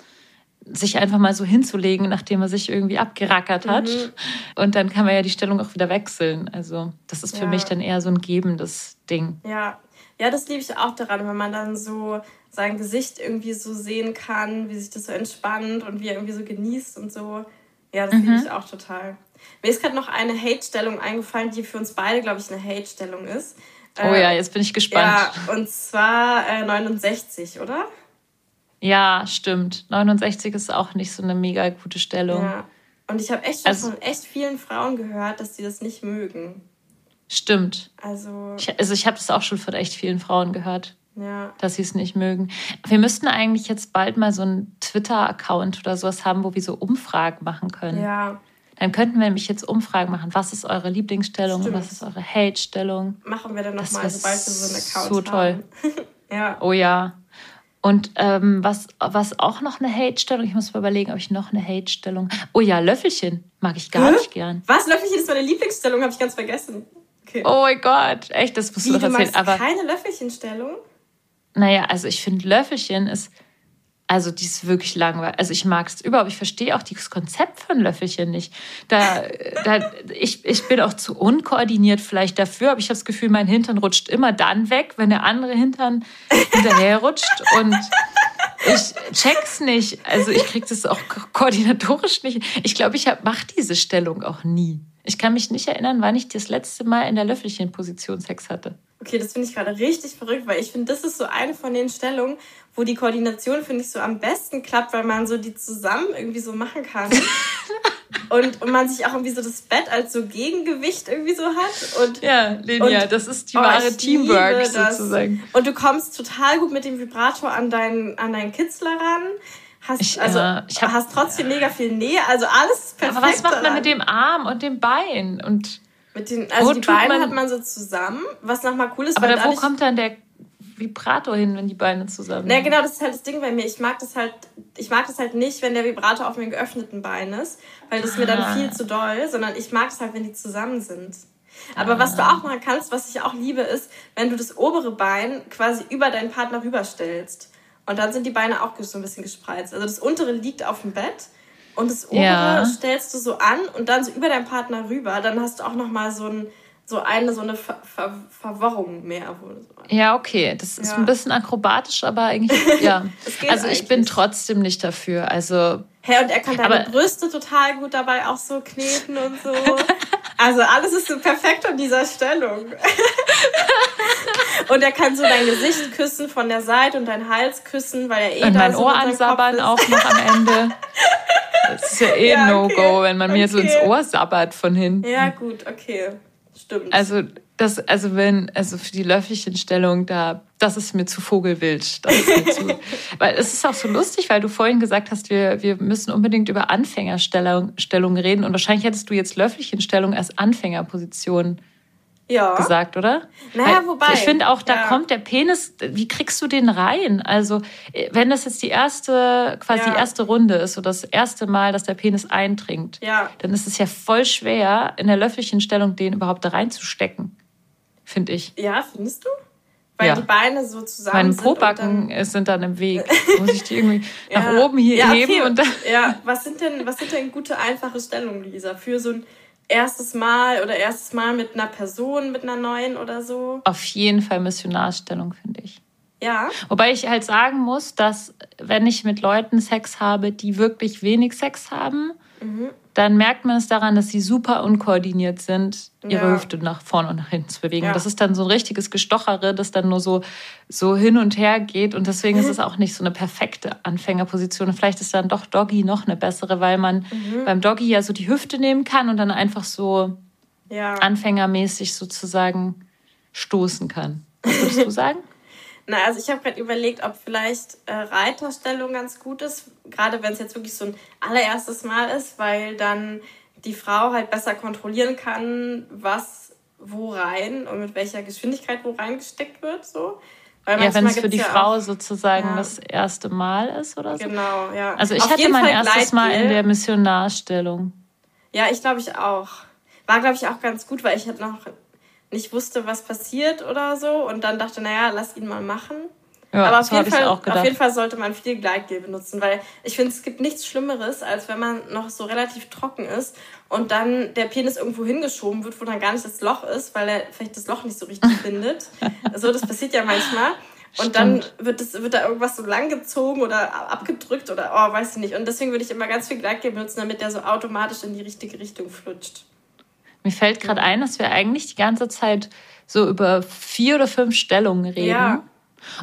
sich einfach mal so hinzulegen, nachdem er sich irgendwie abgerackert hat. Mhm. Und dann kann man ja die Stellung auch wieder wechseln. Also das ist für ja. mich dann eher so ein gebendes Ding. Ja, ja, das liebe ich auch daran, wenn man dann so sein Gesicht irgendwie so sehen kann, wie sich das so entspannt und wie er irgendwie so genießt und so. Ja, das mhm. liebe ich auch total. Mir ist gerade noch eine Hate-Stellung eingefallen, die für uns beide, glaube ich, eine Hate-Stellung ist. Oh ja, jetzt bin ich gespannt. Ja, und zwar äh, 69, oder? Ja, stimmt. 69 ist auch nicht so eine mega gute Stellung. Ja. Und ich habe echt schon also, von echt vielen Frauen gehört, dass sie das nicht mögen. Stimmt. Also, ich, also ich habe das auch schon von echt vielen Frauen gehört. Ja. dass sie es nicht mögen. Wir müssten eigentlich jetzt bald mal so einen Twitter-Account oder sowas haben, wo wir so Umfragen machen können. Ja. Dann könnten wir nämlich jetzt Umfragen machen. Was ist eure Lieblingsstellung? Stimmt. Was ist eure Hate-Stellung? Machen wir dann nochmal, sobald wir so einen Account so toll. ja. Oh ja. Und ähm, was, was auch noch eine Hate-Stellung, ich muss mal überlegen, ob ich noch eine Hate-Stellung. Oh ja, Löffelchen mag ich gar Hä? nicht gern. Was? Löffelchen ist meine Lieblingsstellung, habe ich ganz vergessen. Okay. Oh mein Gott, echt, das musst Wie, du du doch erzählen. magst Aber keine Löffelchenstellung? naja, also ich finde Löffelchen ist, also die ist wirklich langweilig. Also ich mag es überhaupt, ich verstehe auch das Konzept von Löffelchen nicht. Da, da, ich, ich bin auch zu unkoordiniert vielleicht dafür, aber ich habe das Gefühl, mein Hintern rutscht immer dann weg, wenn der andere Hintern hinterher rutscht und ich check's nicht. Also ich krieg das auch ko- koordinatorisch nicht. Ich glaube, ich mache diese Stellung auch nie. Ich kann mich nicht erinnern, wann ich das letzte Mal in der Löffelchenposition Sex hatte. Okay, das finde ich gerade richtig verrückt, weil ich finde, das ist so eine von den Stellungen, wo die Koordination, finde ich, so am besten klappt, weil man so die zusammen irgendwie so machen kann. und, und man sich auch irgendwie so das Bett als so Gegengewicht irgendwie so hat. Und Ja, Linia, Und- das ist die Oh, wahre ich Teamwork sozusagen. Und du kommst total gut mit dem Vibrator an deinen, an deinen Kitzler ran. Hast, Ich, also, ja, ich hab- hast trotzdem mega viel Nähe. Also alles ist perfekt. Aber was macht man daran. mit dem Arm und dem Bein? Und, Mit den, also Wo die Beine man- hat man so zusammen, was nochmal cool ist. aber da, wo kommt dann der Vibrator hin, wenn die Beine zusammen Na sind? genau, das ist halt das Ding bei mir. Ich mag das halt, ich mag das halt nicht, wenn der Vibrator auf dem geöffneten Bein ist, weil das mir dann Ah. viel zu doll, sondern ich mag es halt, wenn die zusammen sind. Aber was du auch machen kannst, was ich auch liebe, ist, wenn du das obere Bein quasi über deinen Partner rüberstellst. Und dann sind die Beine auch so ein bisschen gespreizt. Also das untere liegt auf dem Bett und das obere Ja. stellst du so an und dann so über deinen Partner rüber. Dann hast du auch nochmal so, ein, so eine, so eine Ver Ver Verworrung mehr. Ja, okay. Das ist Ja. ein bisschen akrobatisch, aber eigentlich, ja. Also ich bin trotzdem nicht dafür. Also Hey, und er kann deine Aber- Brüste total gut dabei auch so kneten und so. Also alles ist so perfekt an dieser Stellung. und er kann so dein Gesicht küssen von der Seite und deinen Hals küssen, weil er eh und da mein so Ohr ansabbern auch noch am Ende. Das ist ja eh Ja, okay. No-Go, wenn man mir so ins Okay. Ohr sabbert von hinten. Ja, gut, okay. Stimmt. Also das, also wenn, also für die Löffelchenstellung, da, das ist mir zu vogelwild. Das ist mir zu, weil es ist auch so lustig, weil du vorhin gesagt hast, wir, wir müssen unbedingt über Anfängerstellung Stellung reden. Und wahrscheinlich hättest du jetzt Löffelchenstellung als Anfängerposition ja. gesagt, oder? Naja, wobei, Ich finde auch, da ja. kommt der Penis, wie kriegst du den rein? Also, äh, wenn das jetzt die erste, quasi Ja. die erste Runde ist oder das erste Mal, dass der Penis eindringt, Ja. dann ist es ja voll schwer, in der Löffelchenstellung den überhaupt da reinzustecken. Finde ich. Ja, findest du? Weil Ja. die Beine so zusammen Meine sind. dann- äh, sind dann im Weg. Muss ich die irgendwie nach oben hier ja, okay. heben und dann. Ja, was sind denn, was sind denn gute, einfache Stellungen, Lisa? Für so ein erstes Mal oder erstes Mal mit einer Person, mit einer neuen oder so? Auf jeden Fall Missionarstellung, finde ich. Ja. Wobei ich halt sagen muss, dass wenn ich mit Leuten Sex habe, die wirklich wenig Sex haben, Mhm. Dann merkt man es daran, dass sie super unkoordiniert sind, ihre Ja. Hüfte nach vorne und nach hinten zu bewegen. Ja. Das ist dann so ein richtiges Gestochere, das dann nur so, so hin und her geht. Und deswegen ist es auch nicht so eine perfekte Anfängerposition. Und vielleicht ist dann doch Doggy noch eine bessere, weil man Mhm. beim Doggy ja so die Hüfte nehmen kann und dann einfach so Ja. anfängermäßig sozusagen stoßen kann. Was würdest du sagen? Na, also ich habe gerade überlegt, ob vielleicht äh, Reiterstellung ganz gut ist, gerade wenn es jetzt wirklich so ein allererstes Mal ist, weil dann die Frau halt besser kontrollieren kann, was wo rein und mit welcher Geschwindigkeit wo reingesteckt wird, so. Weil Ja, wenn es für die ja Frau auch- sozusagen Ja. das erste Mal ist oder so. Genau, ja. Also ich Auf hatte mein Fall erstes Mal in der Missionarstellung. Ja, ich glaube ich auch. War, glaube ich, auch ganz gut, weil ich halt noch nicht wusste, was passiert oder so. Und dann dachte, naja, lass ihn mal machen. Ja, Aber auf jeden, Fall, auf jeden Fall sollte man viel Gleitgel benutzen, weil ich finde, es gibt nichts Schlimmeres, als wenn man noch so relativ trocken ist und dann der Penis irgendwo hingeschoben wird, wo dann gar nicht das Loch ist, weil er vielleicht das Loch nicht so richtig findet. So, das passiert ja manchmal. Und dann wird, das, wird da irgendwas so langgezogen oder abgedrückt oder, oh, weiß ich nicht. Und deswegen würde ich immer ganz viel Gleitgel benutzen, damit der so automatisch in die richtige Richtung flutscht. Mir fällt gerade ein, dass wir eigentlich die ganze Zeit so über vier oder fünf Stellungen reden. Ja.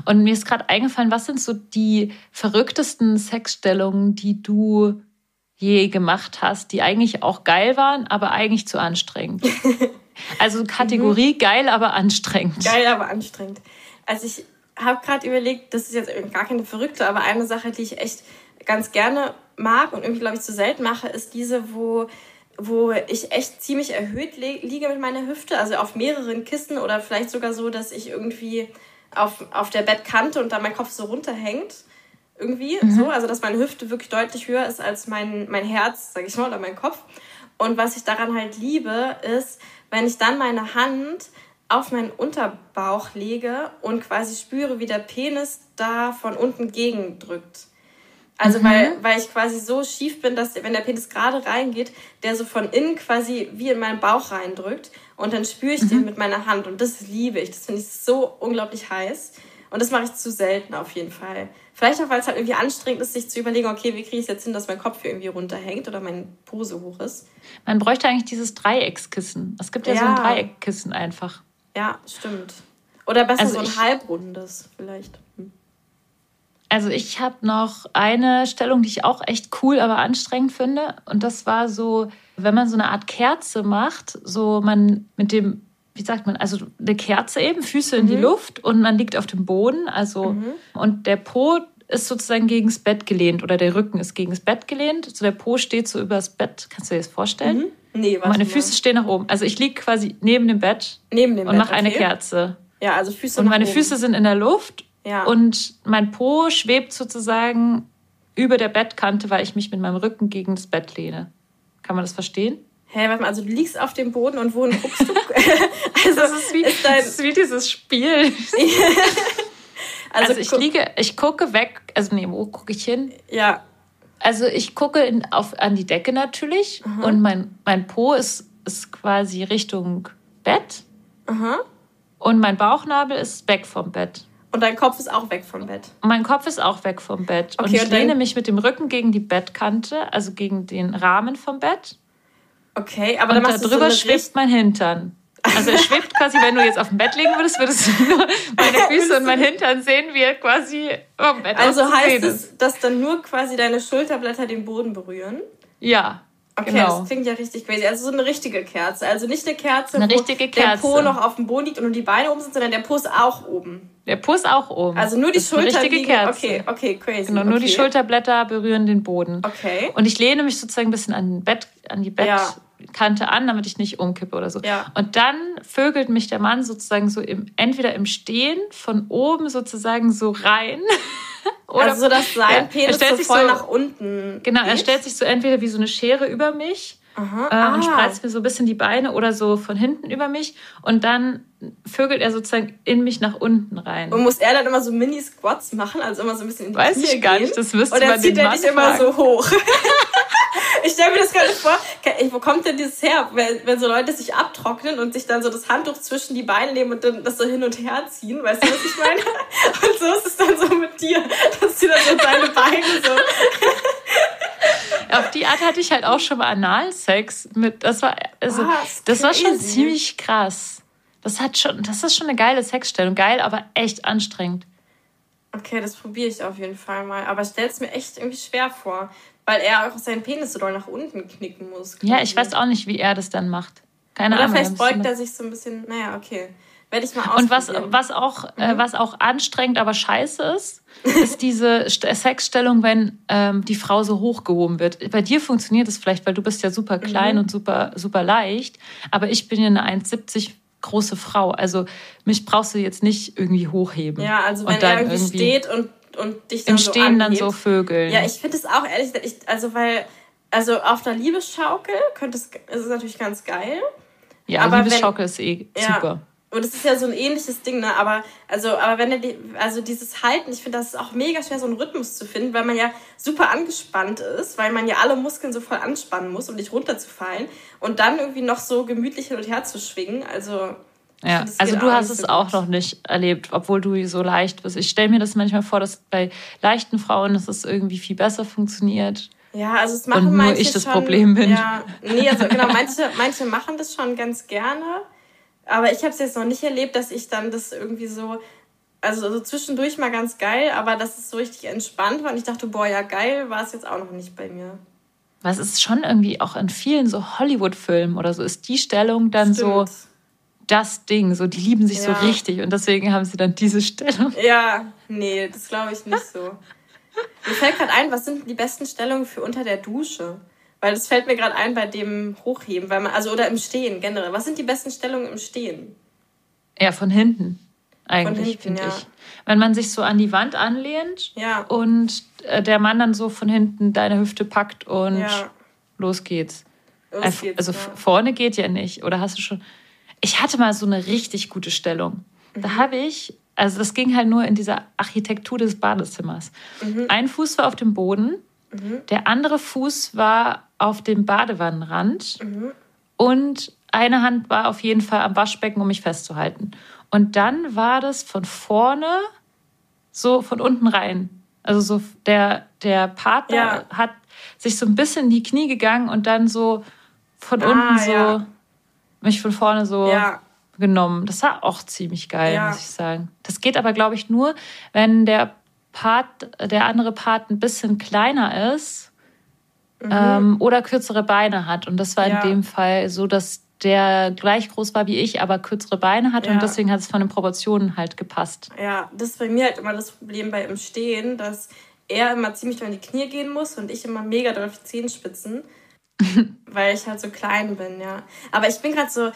Und mir ist gerade eingefallen, was sind so die verrücktesten Sexstellungen, die du je gemacht hast, die eigentlich auch geil waren, aber eigentlich zu anstrengend. Also Kategorie geil, aber anstrengend. Geil, aber anstrengend. Als ich habe gerade überlegt, das ist jetzt gar keine verrückte, aber eine Sache, die ich echt ganz gerne mag und irgendwie, glaube ich, zu selten mache, ist diese, wo, wo ich echt ziemlich erhöht liege mit meiner Hüfte, also auf mehreren Kissen oder vielleicht sogar so, dass ich irgendwie auf, auf der Bettkante und da mein Kopf so runterhängt. Irgendwie mhm. so, also dass meine Hüfte wirklich deutlich höher ist als mein, mein Herz, sage ich mal, oder mein Kopf. Und was ich daran halt liebe, ist, wenn ich dann meine Hand auf meinen Unterbauch lege und quasi spüre, wie der Penis da von unten gegendrückt. Also mhm. weil, weil ich quasi so schief bin, dass wenn der Penis gerade reingeht, der so von innen quasi wie in meinen Bauch reindrückt und dann spüre ich mhm. den mit meiner Hand und das liebe ich. Das finde ich so unglaublich heiß und das mache ich zu selten auf jeden Fall. Vielleicht auch, weil es halt irgendwie anstrengend ist, sich zu überlegen, okay, wie kriege ich es jetzt hin, dass mein Kopf hier irgendwie runterhängt oder mein Pose hoch ist. Man bräuchte eigentlich dieses Dreieckskissen. Es gibt ja, ja. so ein Dreieckkissen einfach. Ja, stimmt. Oder besser also so ein halbrundes vielleicht. Also ich habe noch eine Stellung, die ich auch echt cool, aber anstrengend finde. Und das war so, wenn man so eine Art Kerze macht, so man mit dem, wie sagt man, also eine Kerze eben, Füße in die mhm. Luft und man liegt auf dem Boden. Also mhm. und der Po ist sozusagen gegen das Bett gelehnt oder der Rücken ist gegen das Bett gelehnt. So der Po steht so über das Bett. Kannst du dir das vorstellen? Mhm. Nee, was Meine Füße stehen nach oben. Also ich liege quasi neben dem Bett neben dem und mache okay. eine Kerze. Ja, also Füße Und meine oben. Füße sind in der Luft ja. und mein Po schwebt sozusagen über der Bettkante, weil ich mich mit meinem Rücken gegen das Bett lehne. Kann man das verstehen? Hä, hey, warte mal, also du liegst auf dem Boden und wohin guckst du? also das ist, wie, ist dein... das ist wie dieses Spiel. also, also ich liege, ich gucke weg, also nee, wo gucke ich hin? Ja, also ich gucke in, auf, an die Decke natürlich Aha. und mein, mein Po ist, ist quasi Richtung Bett. Aha. Und mein Bauchnabel ist weg vom Bett. Und dein Kopf ist auch weg vom Bett. Und mein Kopf ist auch weg vom Bett. Okay, und ich und lehne mich mit dem Rücken gegen die Bettkante, also gegen den Rahmen vom Bett. Okay, aber und dann machst darüber so schwebt mein Hintern. Also es schwebt quasi, wenn du jetzt auf dem Bett liegen würdest, würdest du nur meine Füße und mein Hintern sehen, wie er quasi vom Bett Also heißt es, dass dann nur quasi deine Schulterblätter den Boden berühren? Ja. Okay, genau. das klingt ja richtig crazy. Also so eine richtige Kerze. Also nicht eine Kerze, eine wo Kerze. der Po noch auf dem Boden liegt und nur die Beine oben sind, sondern der Po ist auch oben. Der Po ist auch oben. Also nur die Schulter eine richtige Kerze. Okay, okay, crazy. Genau, nur okay. die Schulterblätter berühren den Boden. Okay. Und ich lehne mich sozusagen ein bisschen an, Bett, an die Bett. Ja. An, damit ich nicht umkippe oder so. Ja. Und dann vögelt mich der Mann sozusagen so im, entweder im Stehen von oben sozusagen so rein. oder also so, dass sein Penis so voll so, nach unten Genau, geht. er stellt sich so entweder wie so eine Schere über mich Aha, äh, ah. und spreizt mir so ein bisschen die Beine oder so von hinten über mich und dann vögelt er sozusagen in mich nach unten rein. Und muss er dann immer so Mini-Squats machen, also immer so ein bisschen in die Weiß Knie ich gar gehen? nicht, das müsste Oder man zieht er dich immer so hoch? ich stelle mir das gerade vor, wo kommt denn dieses her, wenn, wenn so Leute sich abtrocknen und sich dann so das Handtuch zwischen die Beine nehmen und dann das so hin und her ziehen, weißt du, was ich meine? und so ist es dann so mit dir, dass du dann so deine Beine so... Auf die Art hatte ich halt auch schon mal Analsex mit, das war, also, Was? das war schon ziemlich krass. Das hat schon, das ist schon eine geile Sexstellung. Geil, aber echt anstrengend. Okay, das probiere ich auf jeden Fall mal. Aber stell es mir echt irgendwie schwer vor, weil er auch seinen Penis so doll nach unten knicken muss. Ja, ich weiß auch nicht, wie er das dann macht. Keine Oder Ahnung. Oder vielleicht beugt er sich so ein bisschen, naja, okay. Werde ich mal ausprobieren. Und was, was, auch, äh, mhm. äh, was auch anstrengend, aber scheiße ist, ist diese Sexstellung, wenn ähm, die Frau so hochgehoben wird. Bei dir funktioniert es vielleicht, weil du bist ja super klein mhm. und super, super leicht. Aber ich bin ja eine 1,70 große Frau. Also mich brauchst du jetzt nicht irgendwie hochheben. Ja, also wenn er irgendwie, irgendwie steht und, und dich dann im so anhebt. dann so vögeln. Ja, ich finde es auch ehrlich ich, also weil, also auf der Liebesschaukel könnte es, ist es natürlich ganz geil. Ja, aber Liebesschaukel wenn, ist eh ja, super. Und es ist ja so ein ähnliches Ding, ne? Aber, also, aber wenn er die, also dieses Halten, ich finde, das ist auch mega schwer, so einen Rhythmus zu finden, weil man ja super angespannt ist, weil man ja alle Muskeln so voll anspannen muss, um nicht runterzufallen. Und dann irgendwie noch so gemütlich hin und her zu schwingen. Also. Ja, also du hast es auch noch nicht erlebt, obwohl du so leicht bist. Ich stelle mir das manchmal vor, dass bei leichten Frauen dass es irgendwie viel besser funktioniert. Ja, also es machen und nur ich das schon, Problem bin. Ja, nee, also genau, manche, manche machen das schon ganz gerne. Aber ich habe es jetzt noch nicht erlebt, dass ich dann das irgendwie so, also so zwischendurch mal ganz geil, aber dass es so richtig entspannt war und ich dachte, boah, ja geil, war es jetzt auch noch nicht bei mir. Was ist schon irgendwie auch in vielen so Hollywood-Filmen oder so, ist die Stellung dann Stimmt. so das Ding. So, die lieben sich ja. so richtig und deswegen haben sie dann diese Stellung. Ja, nee, das glaube ich nicht so. Mir fällt gerade ein, was sind die besten Stellungen für unter der Dusche? Weil das fällt mir gerade ein bei dem Hochheben, weil man, also oder im Stehen generell. Was sind die besten Stellungen im Stehen? Ja, von hinten. Eigentlich, finde ja. ich. Wenn man sich so an die Wand anlehnt ja. und äh, der Mann dann so von hinten deine Hüfte packt und ja. los geht's. Los geht's also vorne geht ja nicht. Oder hast du schon. Ich hatte mal so eine richtig gute Stellung. Mhm. Da habe ich, also das ging halt nur in dieser Architektur des Badezimmers. Mhm. Ein Fuß war auf dem Boden, mhm. der andere Fuß war auf dem Badewannenrand mhm. und eine Hand war auf jeden Fall am Waschbecken, um mich festzuhalten. Und dann war das von vorne so von unten rein. Also so der, der Partner ja. hat sich so ein bisschen in die Knie gegangen und dann so von ah, unten so ja. mich von vorne so ja. genommen. Das war auch ziemlich geil, muss ich sagen. Das geht aber, glaube ich, nur, wenn der Part, der andere Part ein bisschen kleiner ist mhm. ähm, oder kürzere Beine hat. Und das war in dem Fall so, dass der gleich groß war wie ich, aber kürzere Beine hatte ja. und deswegen hat es von den Proportionen halt gepasst. Ja, das ist bei mir halt immer das Problem bei im Stehen, dass er immer ziemlich doll in die Knie gehen muss und ich immer mega doll auf die Zehenspitzen, weil ich halt so klein bin, ja. Aber ich bin gerade so,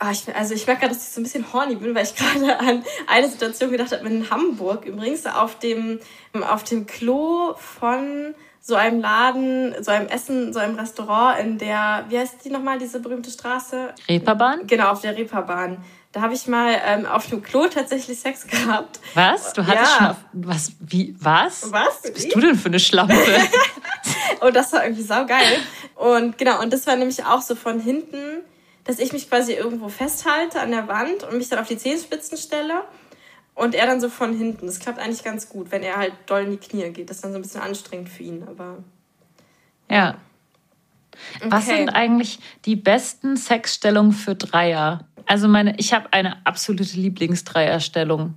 Ah, ich, also ich merke gerade, dass ich so ein bisschen horny bin, weil ich gerade an eine Situation gedacht habe in Hamburg übrigens auf dem auf dem Klo von so einem Laden, so einem Essen, so einem Restaurant in der, wie heißt die nochmal, diese berühmte Straße? Reeperbahn? Genau, auf der Reeperbahn. Da habe ich mal ähm, auf dem Klo tatsächlich Sex gehabt. Was? Du hattest ja. schon auf, was, wie, was? Was? Was bist du denn für eine Schlampe? und das war irgendwie saugeil. Und genau, und das war nämlich auch so von hinten, dass ich mich quasi irgendwo festhalte an der Wand und mich dann auf die Zehenspitzen stelle und er dann so von hinten. Das klappt eigentlich ganz gut, wenn er halt doll in die Knie geht. Das ist dann so ein bisschen anstrengend für ihn, aber. Ja. Okay. Was sind eigentlich die besten Sexstellungen für Dreier? Also meine, ich habe eine absolute Lieblingsdreierstellung.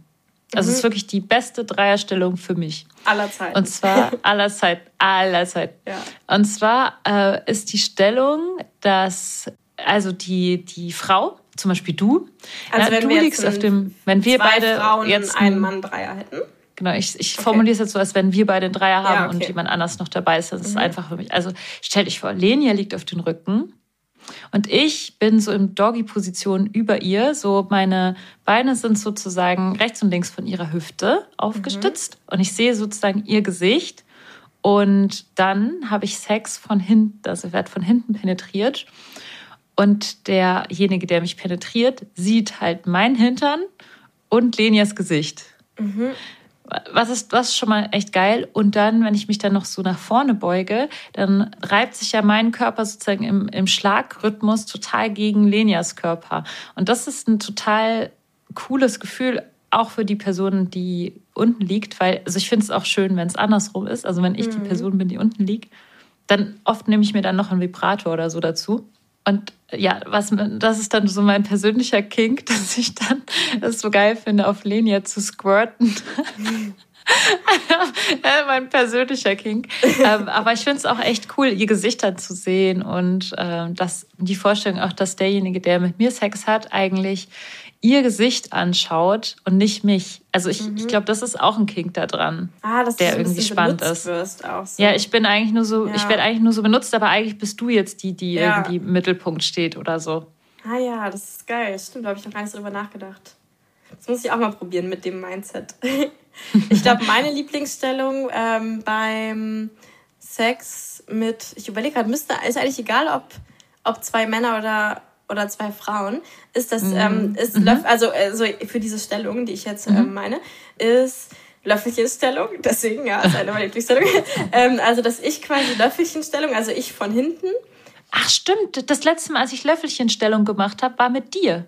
Also mhm. es ist wirklich die beste Dreierstellung für mich. Aller Zeit. Und zwar aller Zeit, aller Zeit. Ja. Und zwar äh, ist die Stellung, dass also die, die Frau zum Beispiel du. Also ja, wenn du wir liegst auf dem, wenn wir beide Frauen jetzt einen Mann Dreier hätten. Genau, ich, ich okay. formuliere es jetzt so, als wenn wir beide einen Dreier haben ja, okay. und jemand anders noch dabei ist. Das ist mhm. einfach für mich. Also stell dich vor, Lenia liegt auf den Rücken und ich bin so in Doggy-Position über ihr. So meine Beine sind sozusagen rechts und links von ihrer Hüfte aufgestützt mhm. und ich sehe sozusagen ihr Gesicht. Und dann habe ich Sex von hinten, also ich werde von hinten penetriert. Und derjenige, der mich penetriert, sieht halt mein Hintern und Lenias Gesicht. Mhm. Was ist, was ist schon mal echt geil. Und dann, wenn ich mich dann noch so nach vorne beuge, dann reibt sich ja mein Körper sozusagen im, im Schlagrhythmus total gegen Lenias Körper. Und das ist ein total cooles Gefühl, auch für die Person, die unten liegt, weil, also ich finde es auch schön, wenn es andersrum ist. Also wenn ich mhm. die Person bin, die unten liegt, dann oft nehme ich mir dann noch einen Vibrator oder so dazu. Und ja, was, das ist dann so mein persönlicher Kink, dass ich dann das so geil finde, auf Lenia zu squirten. mein persönlicher Kink. ähm, aber ich finde es auch echt cool, ihr Gesicht dann zu sehen und ähm, dass die Vorstellung auch, dass derjenige, der mit mir Sex hat, eigentlich ihr Gesicht anschaut und nicht mich. Also ich, mhm. ich glaube, das ist auch ein Kink da dran, ah, dass der irgendwie spannend ist. Wirst auch so. Ja, ich bin eigentlich nur so, ja. ich werde eigentlich nur so benutzt, aber eigentlich bist du jetzt die, die ja. irgendwie im Mittelpunkt steht oder so. Ah ja, das ist geil. Stimmt, da habe ich noch gar nicht so drüber nachgedacht. Das muss ich auch mal probieren mit dem Mindset. ich glaube, meine Lieblingsstellung ähm, beim Sex mit, ich überlege gerade, müsste, ist eigentlich egal, ob, ob zwei Männer oder oder zwei Frauen, ist das, mhm. ähm, ist mhm. Löff, also, also für diese Stellung, die ich jetzt mhm. ähm, meine, ist Löffelchenstellung, deswegen, ja, ist eine meiner Lieblingsstellungen. ähm, also, dass ich quasi Löffelchenstellung, also ich von hinten. Ach, stimmt. Das letzte Mal, als ich Löffelchenstellung gemacht habe, war mit dir.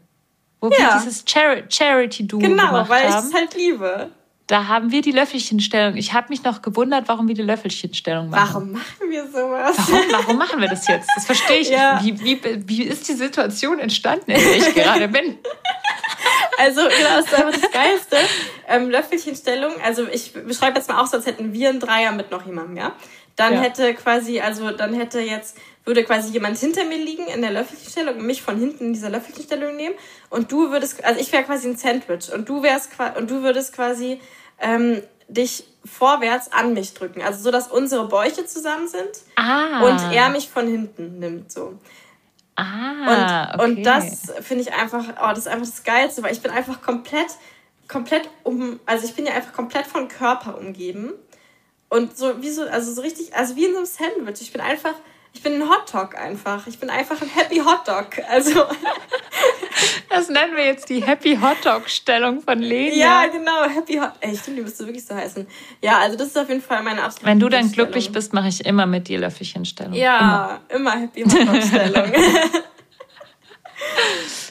Wo ja. wir dieses Char Charity-Duo genau, gemacht haben. Genau, weil ich es halt liebe. Da haben wir die Löffelchenstellung. Ich habe mich noch gewundert, warum wir die Löffelchenstellung machen. Warum machen wir sowas? Warum, warum machen wir das jetzt? Das verstehe ich ja. nicht. Wie, wie, wie ist die Situation entstanden, in der ich gerade bin? Also, genau, das ist einfach das Geilste. Ähm, Löffelchenstellung, also ich beschreibe jetzt mal auch so, als hätten wir einen Dreier mit noch jemandem, ja? Dann ja. hätte quasi, also dann hätte jetzt würde quasi jemand hinter mir liegen in der Löffelchenstellung und mich von hinten in dieser Löffelchenstellung nehmen und du würdest, also ich wäre quasi ein Sandwich und du wärst und du würdest quasi ähm, dich vorwärts an mich drücken, also so, dass unsere Bäuche zusammen sind ah. und er mich von hinten nimmt, so. Ah, und, okay. und das finde ich einfach, oh, das ist einfach das Geilste, weil ich bin einfach komplett, komplett um, also ich bin ja einfach komplett von Körper umgeben und so wie so, also so richtig, also wie in so einem Sandwich. Ich bin einfach, ich bin ein Hotdog einfach. Ich bin einfach ein Happy Hotdog. Also. Das nennen wir jetzt die Happy Hotdog Stellung von Lena. Ja, genau, Happy Hot. Ey, stimmt, die müsste wirklich so heißen. Ja, also das ist auf jeden Fall meine absolute Wenn du dann glücklich bist, mache ich immer mit dir Löffelchenstellung. Ja, immer, immer Happy Hotdog Stellung.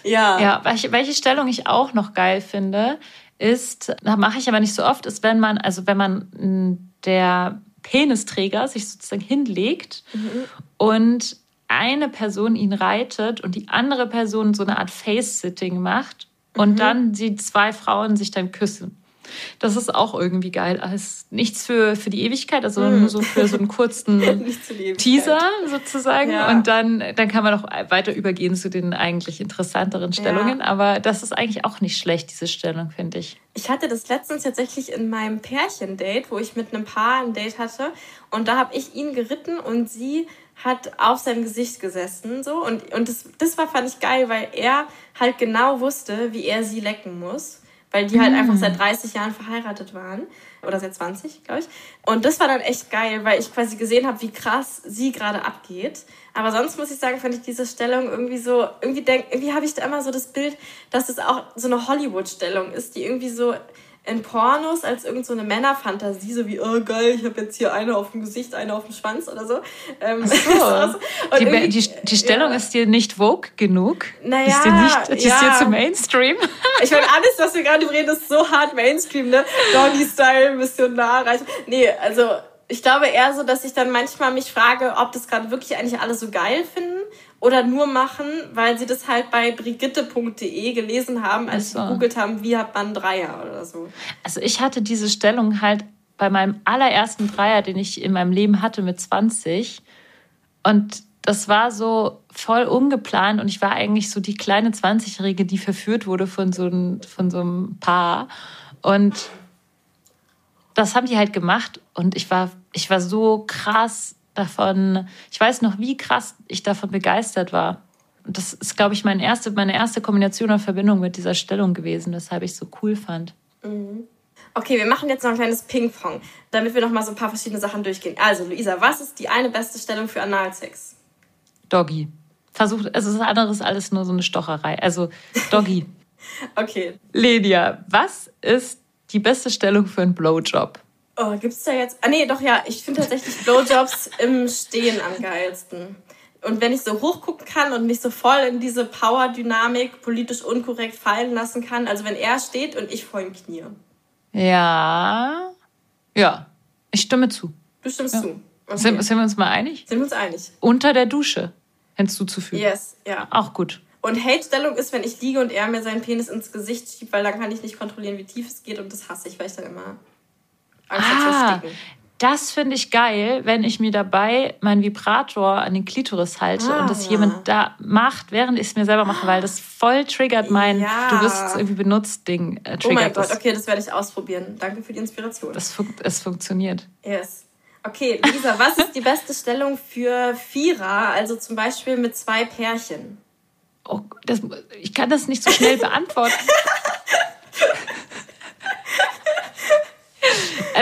ja. Ja, welche, welche Stellung ich auch noch geil finde, ist, da mache ich aber nicht so oft, ist, wenn man, also wenn man der Penisträger sich sozusagen hinlegt mhm. und eine Person ihn reitet und die andere Person so eine Art Face-Sitting macht und mhm. dann die zwei Frauen sich dann küssen. Das ist auch irgendwie geil. Also nichts für, für die Ewigkeit, also mm. nur so für so einen kurzen Teaser sozusagen. Ja. Und dann, dann kann man noch weiter übergehen zu den eigentlich interessanteren Stellungen. Ja. Aber das ist eigentlich auch nicht schlecht, diese Stellung, finde ich. Ich hatte das letztens tatsächlich in meinem Pärchen-Date, wo ich mit einem Paar ein Date hatte. Und da habe ich ihn geritten und sie hat auf seinem Gesicht gesessen so und und das das war fand ich geil, weil er halt genau wusste, wie er sie lecken muss weil die halt einfach seit 30 mm. Jahren verheiratet waren oder seit 20, glaube ich. Und das war dann echt geil, weil ich quasi gesehen habe, wie krass sie gerade abgeht. Aber sonst muss ich sagen, fand ich diese Stellung irgendwie so, irgendwie denk, irgendwie habe ich da immer so das Bild, dass es auch so eine Hollywood-Stellung ist, die irgendwie so in Pornos als irgend so eine Männerfantasie, so wie, oh geil, ich habe jetzt hier eine auf dem Gesicht, eine auf dem Schwanz oder so. Ähm, so. die, die, die, Stellung ja. ist dir nicht Vogue genug? Naja, ist dir nicht, ja. ist dir zu Mainstream? Ich meine, alles, was wir gerade reden, ist so hart Mainstream, ne? Doggy-Style, Missionar, reich. Nee, also ich glaube eher so, dass ich dann manchmal mich frage, ob das gerade wirklich eigentlich alle so geil finden oder nur machen, weil sie das halt bei brigitte.de gelesen haben, als sie gegoogelt haben, wie hat man Dreier oder so. Also ich hatte diese Stellung halt bei meinem allerersten Dreier, den ich in meinem Leben hatte mit 20. Und das war so voll ungeplant und ich war eigentlich so die kleine 20-Jährige, die verführt wurde von so, ein, von so einem Paar. Und das haben die halt gemacht und ich war, ich war so krass davon, ich weiß noch, wie krass ich davon begeistert war. Und das ist, glaube ich, meine erste, meine erste Kombination und Verbindung mit dieser Stellung gewesen, weshalb ich es so cool fand. Mhm. Okay, wir machen jetzt noch ein kleines Ping-Pong, damit wir noch mal so ein paar verschiedene Sachen durchgehen. Also, Luisa, was ist die eine beste Stellung für Analsex? Doggy. Versucht, also das andere ist alles nur so eine Stocherei. Also, Doggy. okay. Lydia, was ist die beste Stellung für einen Blowjob? Oh, gibt's da jetzt? Ah, nee, doch, ja. Ich finde tatsächlich Blowjobs im Stehen am geilsten. Und wenn ich so hochgucken kann und mich so voll in diese Power-Dynamik politisch unkorrekt fallen lassen kann, also wenn er steht und ich vor ihm knie. Ja. Ja. Ich stimme zu. Du stimmst ja. zu. Okay. Sind, sind wir uns mal einig? Sind wir uns einig. Unter der Dusche hinzuzufügen. Yes, ja. Auch gut. Und Hate-Stellung ist, wenn ich liege und er mir seinen Penis ins Gesicht schiebt, weil dann kann ich nicht kontrollieren, wie tief es geht und das hasse ich, weil ich dann immer Angst ah, das finde ich geil, wenn ich mir dabei meinen Vibrator an den Klitoris halte ah, und das ja. jemand da macht, während ich es mir selber mache, weil das voll triggert mein ja. du wirst irgendwie benutzt Ding. Äh, oh mein Gott, okay, das werde ich ausprobieren. Danke für die Inspiration. Das fun es funktioniert. Yes. Okay, Lisa, was ist die beste Stellung für Vierer, also zum Beispiel mit zwei Pärchen? Oh, das, ich kann das nicht so schnell beantworten.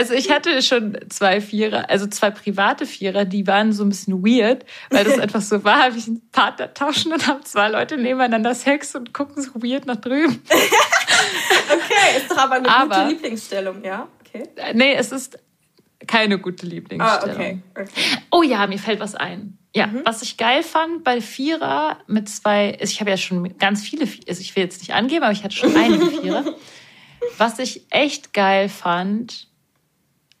Also ich hatte schon zwei Vierer, also zwei private Vierer, die waren so ein bisschen weird, weil das einfach so war, habe ich einen Partner tauschen und haben zwei Leute nebeneinander Sex und gucken so weird nach drüben. okay, ist doch aber eine aber, gute Lieblingsstellung, ja? Okay. Nee, es ist keine gute Lieblingsstellung. Ah, okay. okay. Oh ja, mir fällt was ein. Ja, mhm. was ich geil fand bei Vierer mit zwei, ich habe ja schon ganz viele, also ich will jetzt nicht angeben, aber ich hatte schon einige Vierer. Was ich echt geil fand,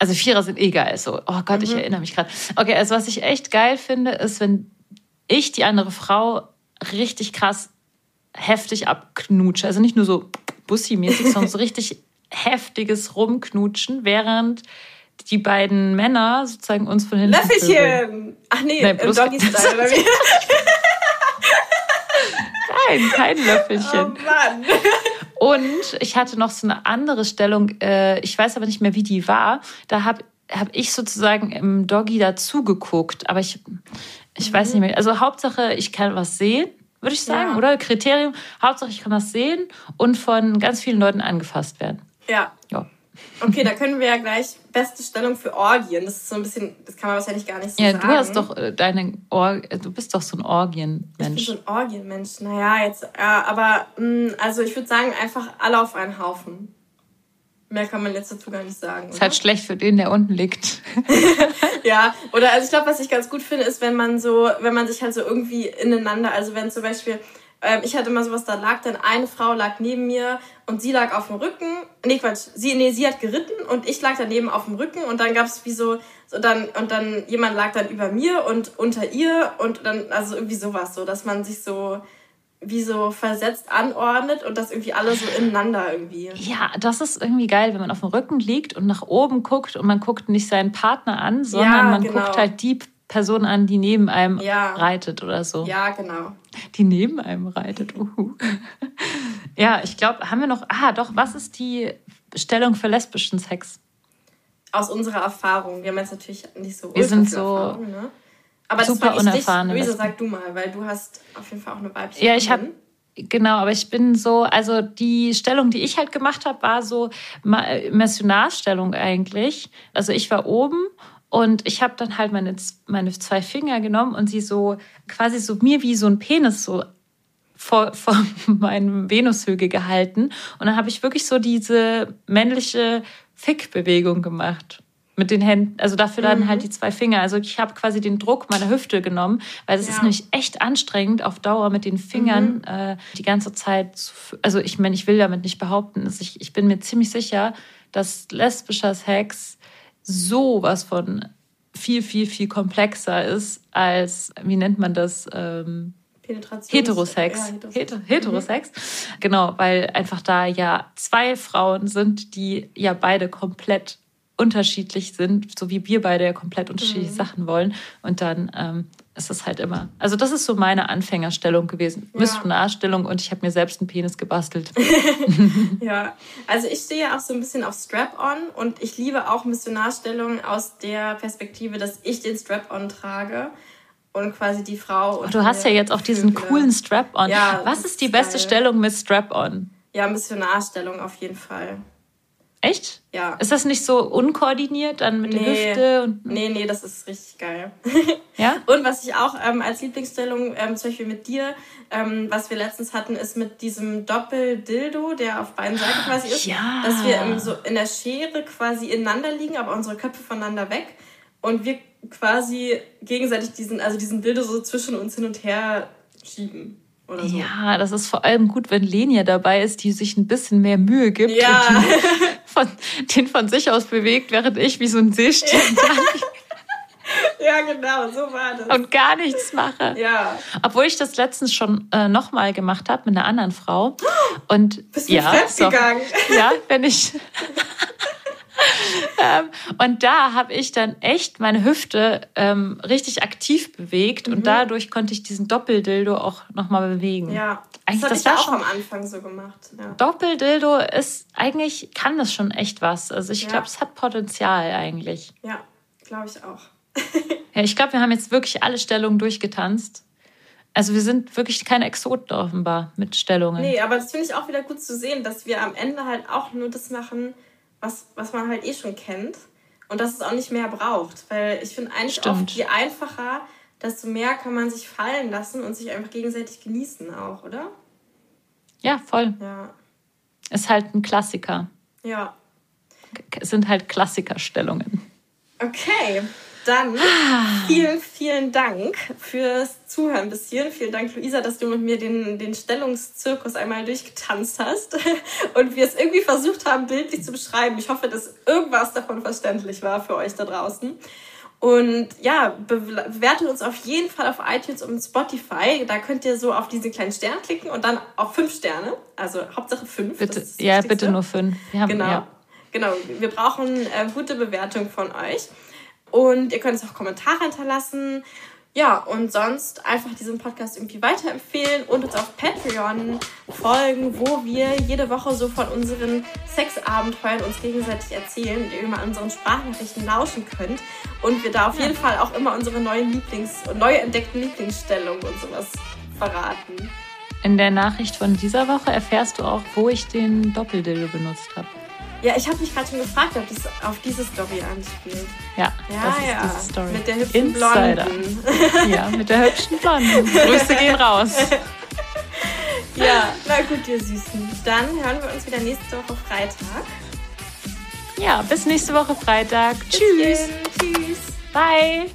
also Vierer sind eh geil, so, oh Gott, mhm. ich erinnere mich gerade. Okay, also was ich echt geil finde, ist, wenn ich die andere Frau richtig krass heftig abknutsche. Also nicht nur so Bussi-mäßig, sondern so richtig heftiges Rumknutschen, während die beiden Männer sozusagen uns von hinten. Löffelchen! Ach nee, Nein, im Doggy-Style bei mir. Nein, kein Löffelchen. Oh Mann. Und ich hatte noch so eine andere Stellung, äh, ich weiß aber nicht mehr, wie die war. Da habe hab ich sozusagen im Doggy dazu geguckt, aber ich, ich mhm. weiß nicht mehr. Also Hauptsache, ich kann was sehen, würde ich sagen, ja. oder? Kriterium, Hauptsache, ich kann was sehen und von ganz vielen Leuten angefasst werden. Ja. Okay, da können wir ja gleich beste Stellung für Orgien. Das ist so ein bisschen, das kann man wahrscheinlich gar nicht so ja, sagen. Ja, du hast doch äh, deine Or du bist doch so ein Orgienmensch. Ich bin so ein Orgienmensch. Naja, jetzt, ja, aber mh, mm, also ich würde sagen, einfach alle auf einen Haufen. Mehr kann man jetzt dazu gar nicht sagen. Ist halt schlecht für den, der unten liegt. ja, oder also ich glaube, was ich ganz gut finde, ist, wenn man so, wenn man sich halt so irgendwie ineinander, also wenn zum Beispiel ähm, ich hatte immer sowas, da lag dann eine Frau lag neben mir und sie lag auf dem Rücken. Nee, Quatsch, sie, nee, sie hat geritten und ich lag daneben auf dem Rücken und dann gab es wie so, so dann, und dann jemand lag dann über mir und unter ihr und dann, also irgendwie sowas, so, dass man sich so, wie so versetzt anordnet und das irgendwie alle so ineinander irgendwie. Ja, das ist irgendwie geil, wenn man auf dem Rücken liegt und nach oben guckt und man guckt nicht seinen Partner an, sondern ja, man genau. guckt halt die Person an, die neben einem ja. reitet oder so. Ja, genau. Die neben einem reitet. Uhu. ja, ich glaube, haben wir noch. Ah, doch, was ist die Stellung für lesbischen Sex? Aus unserer Erfahrung. Wir haben jetzt natürlich nicht so Wir sind so ne? Aber super unerfahren. Luisa, sag du mal, weil du hast auf jeden Fall auch eine weibliche Ja, ich habe Genau, aber ich bin so, also die Stellung, die ich halt gemacht habe, war so Missionarstellung eigentlich. Also ich war oben und ich habe dann halt meine, meine zwei Finger genommen und sie so quasi so mir wie so ein Penis so vor, vor meinem Venushügel gehalten. Und dann habe ich wirklich so diese männliche Fickbewegung gemacht mit den Händen, also dafür dann mhm. halt die zwei Finger. Also ich habe quasi den Druck meiner Hüfte genommen, weil es ja. ist nämlich echt anstrengend auf Dauer mit den Fingern mhm. äh, die ganze Zeit. Zu, also ich meine, ich will damit nicht behaupten, dass ich, ich bin mir ziemlich sicher, dass lesbischer Sex sowas von viel, viel, viel komplexer ist als, wie nennt man das? Ähm, Heterosex. Ja, Heterosex. Heterosex. Mhm. Genau, weil einfach da ja zwei Frauen sind, die ja beide komplett unterschiedlich sind, so wie wir beide ja komplett unterschiedliche mhm. Sachen wollen. Und dann ähm, ist es halt immer. Also, das ist so meine Anfängerstellung gewesen. Ja. Missionarstellung und ich habe mir selbst einen Penis gebastelt. ja, also ich stehe ja auch so ein bisschen auf Strap-on und ich liebe auch Missionarstellung aus der Perspektive, dass ich den Strap-on trage und quasi die Frau. Oh, du hast ja jetzt auch diesen coolen Strap-on. Ja, Was ist die beste geil. Stellung mit Strap-on? Ja, Missionarstellung auf jeden Fall. Echt? Ja. Ist das nicht so unkoordiniert dann mit nee. der Hüfte? Und nee, nee, das ist richtig geil. Ja? und was ich auch ähm, als Lieblingsstellung, ähm, zum Beispiel mit dir, ähm, was wir letztens hatten, ist mit diesem Doppeldildo, der auf beiden Seiten quasi ist, ja. dass wir im, so in der Schere quasi ineinander liegen, aber unsere Köpfe voneinander weg und wir quasi gegenseitig diesen, also diesen Dildo so zwischen uns hin und her schieben. So. Ja, das ist vor allem gut, wenn Lenia dabei ist, die sich ein bisschen mehr Mühe gibt ja. von, den von sich aus bewegt, während ich wie so ein Seestern Ja, genau, so war das. Und gar nichts mache. Ja. Obwohl ich das letztens schon äh, nochmal gemacht habe mit einer anderen Frau. Und Bist du ja, so, gegangen? Ja, wenn ich. ähm, und da habe ich dann echt meine Hüfte ähm, richtig aktiv bewegt mhm. und dadurch konnte ich diesen Doppeldildo auch nochmal bewegen. Ja, eigentlich, das, das habe ich auch am Anfang so gemacht. Ja. Doppeldildo ist eigentlich, kann das schon echt was. Also ich ja. glaube, es hat Potenzial eigentlich. Ja, glaube ich auch. ja, ich glaube, wir haben jetzt wirklich alle Stellungen durchgetanzt. Also wir sind wirklich keine Exoten offenbar mit Stellungen. Nee, aber das finde ich auch wieder gut zu sehen, dass wir am Ende halt auch nur das machen, was, was man halt eh schon kennt und dass es auch nicht mehr braucht. Weil ich finde eigentlich Stimmt. oft, je einfacher, desto mehr kann man sich fallen lassen und sich einfach gegenseitig genießen auch, oder? Ja, voll. Ja. Ist halt ein Klassiker. Ja. Es sind halt Klassikerstellungen. Okay. Dann vielen, vielen Dank fürs Zuhören bis hierhin. Vielen Dank, Luisa, dass du mit mir den, den Stellungszirkus einmal durchgetanzt hast und wir es irgendwie versucht haben, bildlich zu beschreiben. Ich hoffe, dass irgendwas davon verständlich war für euch da draußen. Und ja, bewertet uns auf jeden Fall auf iTunes und Spotify. Da könnt ihr so auf diese kleinen Sterne klicken und dann auf fünf Sterne. Also Hauptsache fünf. Bitte, ja, bitte nur fünf. Haben, genau. Ja. Genau, wir brauchen äh, gute Bewertung von euch. Und ihr könnt es auch Kommentare hinterlassen. Ja, und sonst einfach diesen Podcast irgendwie weiterempfehlen und uns auf Patreon folgen, wo wir jede Woche so von unseren Sexabenteuern uns gegenseitig erzählen und ihr immer unseren Sprachnachrichten lauschen könnt. Und wir da auf jeden Fall auch immer unsere neuen Lieblings- und neu entdeckten Lieblingsstellungen und sowas verraten. In der Nachricht von dieser Woche erfährst du auch, wo ich den Doppeldildo benutzt habe. Ja, ich habe mich gerade schon gefragt, ob das auf diese Story anspielt. Ja, Ja, das ist ja. diese Story. Mit der hübschen Insider. Blonden. Ja, mit der hübschen Blonden. Grüße gehen raus. Ja, na gut, ihr Süßen. Dann hören wir uns wieder nächste Woche Freitag. Ja, bis nächste Woche Freitag. Tschüss. Tschüss. Bye.